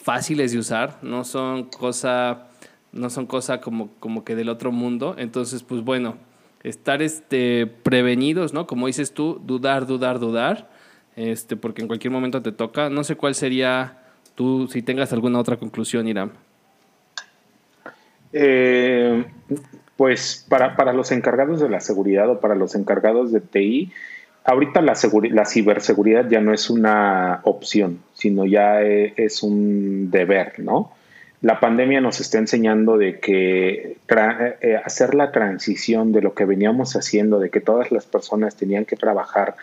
fáciles de usar, no son cosa, no son cosa como, como que del otro mundo. Entonces, pues bueno, estar este, prevenidos, ¿no? Como dices tú, dudar, dudar, dudar, este, porque en cualquier momento te toca. No sé cuál sería tú, si tengas alguna otra conclusión, Iram. Eh, pues para, para los encargados de la seguridad o para los encargados de TI, ahorita la, ciberseguridad ya no es una opción, sino ya e, es un deber, ¿no? La pandemia nos está enseñando de que eh, eh, hacer la transición de lo que veníamos haciendo, de que todas las personas tenían que trabajar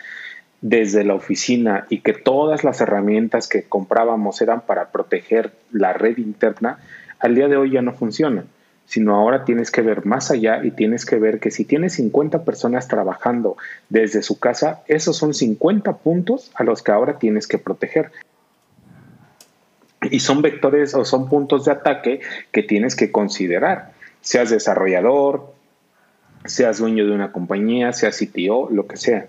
desde la oficina y que todas las herramientas que comprábamos eran para proteger la red interna, al día de hoy ya no funcionan sino ahora tienes que ver más allá y tienes que ver que si tienes 50 personas trabajando desde su casa, esos son 50 puntos a los que ahora tienes que proteger. Y son vectores o son puntos de ataque que tienes que considerar, seas desarrollador, seas dueño de una compañía, seas CTO, lo que sea.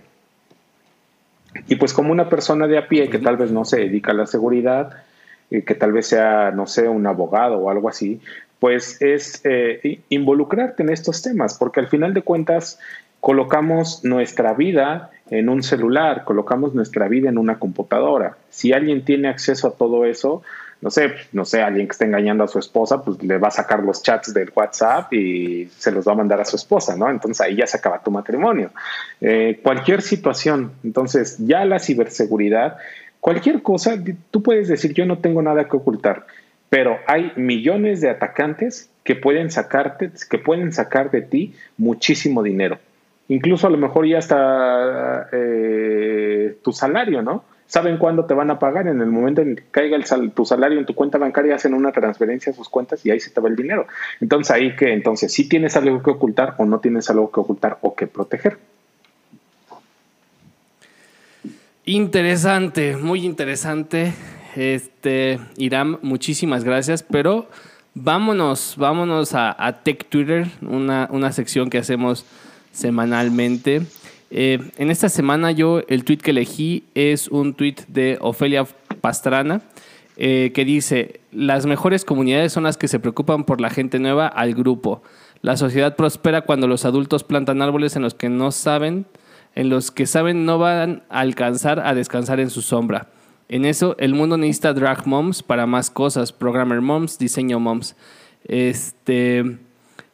Y pues como una persona de a pie que tal vez no se dedica a la seguridad, que tal vez sea, no sé, un abogado o algo así, pues es eh, involucrarte en estos temas, porque al final de cuentas colocamos nuestra vida en un celular, colocamos nuestra vida en una computadora. Si alguien tiene acceso a todo eso, no sé, no sé, alguien que esté engañando a su esposa, pues le va a sacar los chats del WhatsApp y se los va a mandar a su esposa, ¿no? Entonces ahí ya se acaba tu matrimonio. Eh, cualquier situación, entonces ya la ciberseguridad, cualquier cosa, tú puedes decir yo no tengo nada que ocultar, pero hay millones de atacantes que pueden sacarte, que pueden sacar de ti muchísimo dinero. Incluso a lo mejor ya hasta eh, tu salario, ¿no? saben cuándo te van a pagar. En el momento en que caiga tu salario en tu cuenta bancaria, hacen una transferencia a sus cuentas y ahí se te va el dinero. Entonces ahí que, entonces, si tienes algo que ocultar o no tienes algo que ocultar o que proteger. Interesante, muy interesante. Este, Iram, muchísimas gracias, pero vámonos, vámonos a, Tech Twitter, una, una sección que hacemos semanalmente. Eh, en esta semana yo el tweet que elegí es un tweet de Ofelia Pastrana eh, que dice, las mejores comunidades son las que se preocupan por la gente nueva al grupo. La sociedad prospera cuando los adultos plantan árboles en los que no saben, en los que saben no van a alcanzar a descansar en su sombra. En eso, el mundo necesita drag moms para más cosas, programmer moms, diseño moms. Este,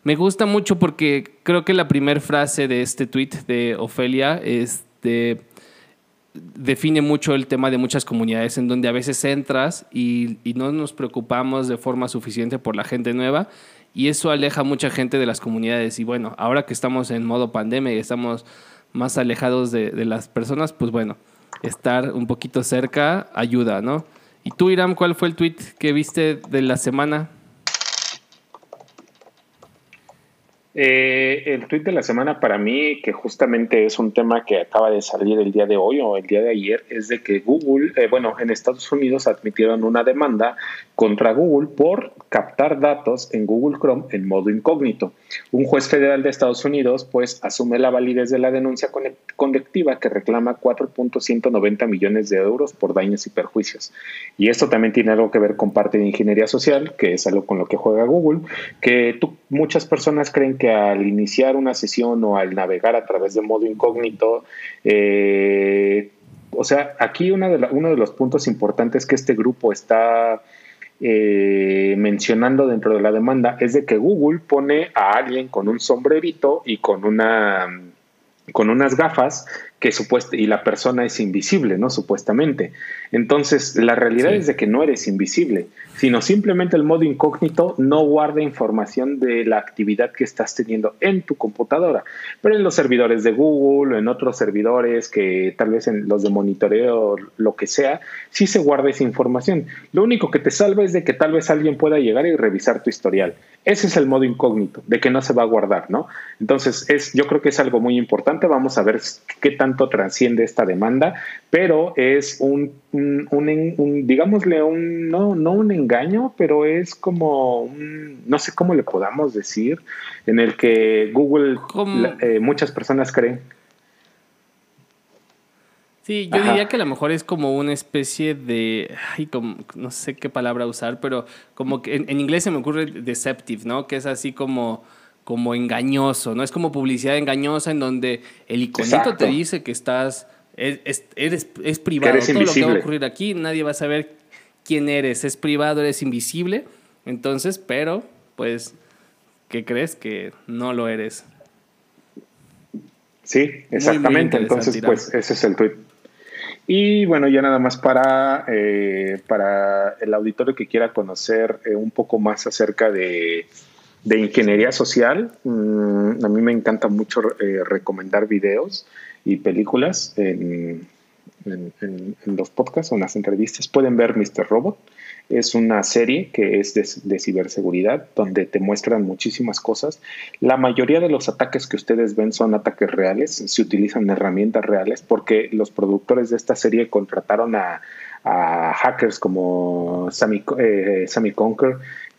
me gusta mucho porque creo que la primera frase de este tweet de Ofelia este, define mucho el tema de muchas comunidades en donde a veces entras y, no nos preocupamos de forma suficiente por la gente nueva y eso aleja a mucha gente de las comunidades. Y bueno, ahora que estamos en modo pandemia y estamos más alejados de, de las personas, pues bueno, estar un poquito cerca ayuda, ¿no? Y tú, Iram, ¿cuál fue el tweet que viste de la semana? Eh, el tweet de la semana para mí, que justamente es un tema que acaba de salir el día de hoy o el día de ayer, es de que Google, eh, bueno, en Estados Unidos admitieron una demanda contra Google por captar datos en Google Chrome en modo incógnito. Un juez federal de Estados Unidos, pues, asume la validez de la denuncia conductiva que reclama 4.190 millones de euros por daños y perjuicios. Y esto también tiene algo que ver con parte de ingeniería social, que es algo con lo que juega Google, que muchas personas creen que al iniciar una sesión o al navegar a través de modo incógnito, eh, o sea, aquí una de uno de los puntos importantes que este grupo está eh, mencionando dentro de la demanda es de que Google pone a alguien con un sombrerito y con una con unas gafas que supuestamente y la persona es invisible, ¿no? Supuestamente. Entonces, la realidad es de que no eres invisible, sino simplemente el modo incógnito no guarda información de la actividad que estás teniendo en tu computadora. Pero en los servidores de Google o en otros servidores que tal vez en los de monitoreo, lo que sea, sí se guarda esa información. Lo único que te salva es de que tal vez alguien pueda llegar y revisar tu historial. Ese es el modo incógnito, de que no se va a guardar, ¿no? Entonces, es, yo creo que es algo muy importante. Vamos a ver qué tanto trasciende esta demanda, pero es un, un, digámosle, un, no, no un engaño, pero es como un, no sé cómo le podamos decir, en el que Google, eh, muchas personas creen. Sí, yo diría que a lo mejor es como una especie de, ay, como, no sé qué palabra usar, pero como que en, inglés se me ocurre deceptive, ¿no? Que es así como, como engañoso, ¿no? Es como publicidad engañosa en donde el iconito te dice que estás, es, eres, es privado. Todo lo que va a ocurrir aquí, nadie va a saber quién eres. Es privado, eres invisible. Entonces, pero, pues, ¿qué crees? Que no lo eres. Sí, exactamente. Entonces, pues, ese es el tweet. Y bueno, ya nada más para, eh, para el auditorio que quiera conocer eh, un poco más acerca de, ingeniería social, mm, a mí me encanta mucho eh, recomendar videos y películas en, en, los podcasts o en las entrevistas. Pueden ver Mr. Robot. Es una serie que es de, ciberseguridad, donde te muestran muchísimas cosas. La mayoría de los ataques que ustedes ven son ataques reales, se utilizan herramientas reales, porque los productores de esta serie contrataron a, hackers como Sammy, eh, Sammy Conker,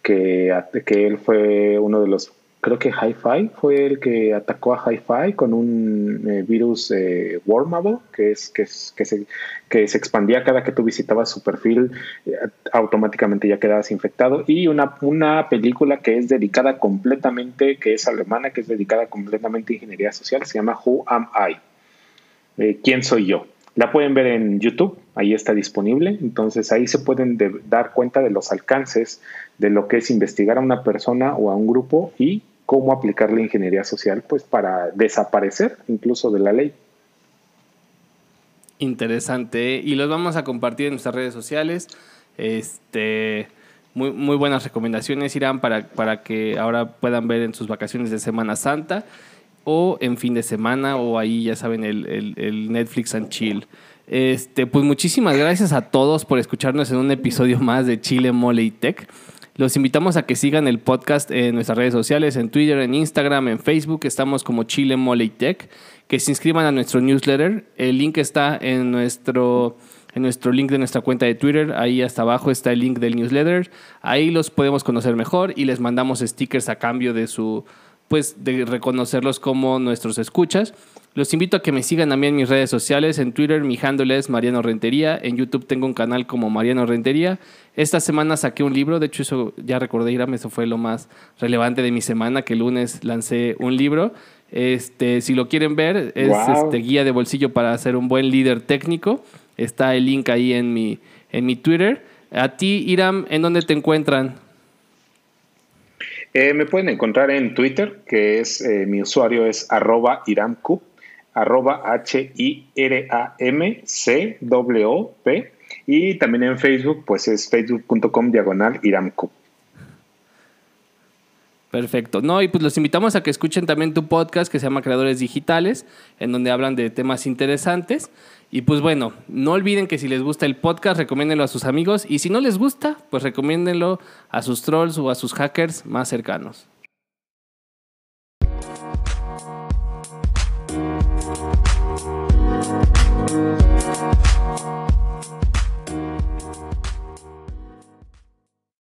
que, que él fue uno de los creo que Hi-Fi fue el que atacó a Hi-Fi con un eh, virus eh, Wormable, que es, que, que, se, que se expandía cada que tú visitabas su perfil, eh, automáticamente ya quedabas infectado. Y una, una película que es dedicada completamente, que es alemana, que es dedicada completamente a ingeniería social, se llama Who Am I? ¿Quién soy yo? La pueden ver en YouTube, ahí está disponible. Entonces ahí se pueden dar cuenta de los alcances de lo que es investigar a una persona o a un grupo y cómo aplicar la ingeniería social pues para desaparecer incluso de la ley. Interesante. Y los vamos a compartir en nuestras redes sociales. Este, muy, muy buenas recomendaciones, Irán, para, para que ahora puedan ver en sus vacaciones de Semana Santa o en fin de semana o ahí ya saben el, Netflix and Chill. Este, pues muchísimas gracias a todos por escucharnos en un episodio más de Chile Mole y Tech. Los invitamos a que sigan el podcast en nuestras redes sociales, en Twitter, en Instagram, en Facebook. Estamos como Chile Mole y Tech. Que se inscriban a nuestro newsletter. El link está en nuestro, en nuestro link de nuestra cuenta de Twitter. Ahí hasta abajo está el link del newsletter. Ahí los podemos conocer mejor y les mandamos stickers a cambio de su pues de reconocerlos como nuestros escuchas. Los invito a que me sigan también en mis redes sociales. En Twitter mi handle es Mariano Rentería. En YouTube tengo un canal como Mariano Rentería. Esta semana saqué un libro. De hecho, eso ya recordé, Irán, eso fue lo más relevante de mi semana, que el lunes lancé un libro. Este, si lo quieren ver, es este, guía de bolsillo para ser un buen líder técnico. Está el link ahí en mi, en mi Twitter. A ti, Iram, ¿en dónde te encuentran? Eh, me pueden encontrar en Twitter, que es eh, mi usuario es arroba iramcup, arroba H-I-R-A-M-C-W-P. Y también en Facebook, pues es facebook.com diagonal iramcup. Perfecto. No, y pues los invitamos a que escuchen también tu podcast que se llama Creadores Digitales, en donde hablan de temas interesantes. Y pues bueno, no olviden que si les gusta el podcast, recomiéndenlo a sus amigos. Y si no les gusta, pues recomiéndenlo a sus trolls o a sus hackers más cercanos.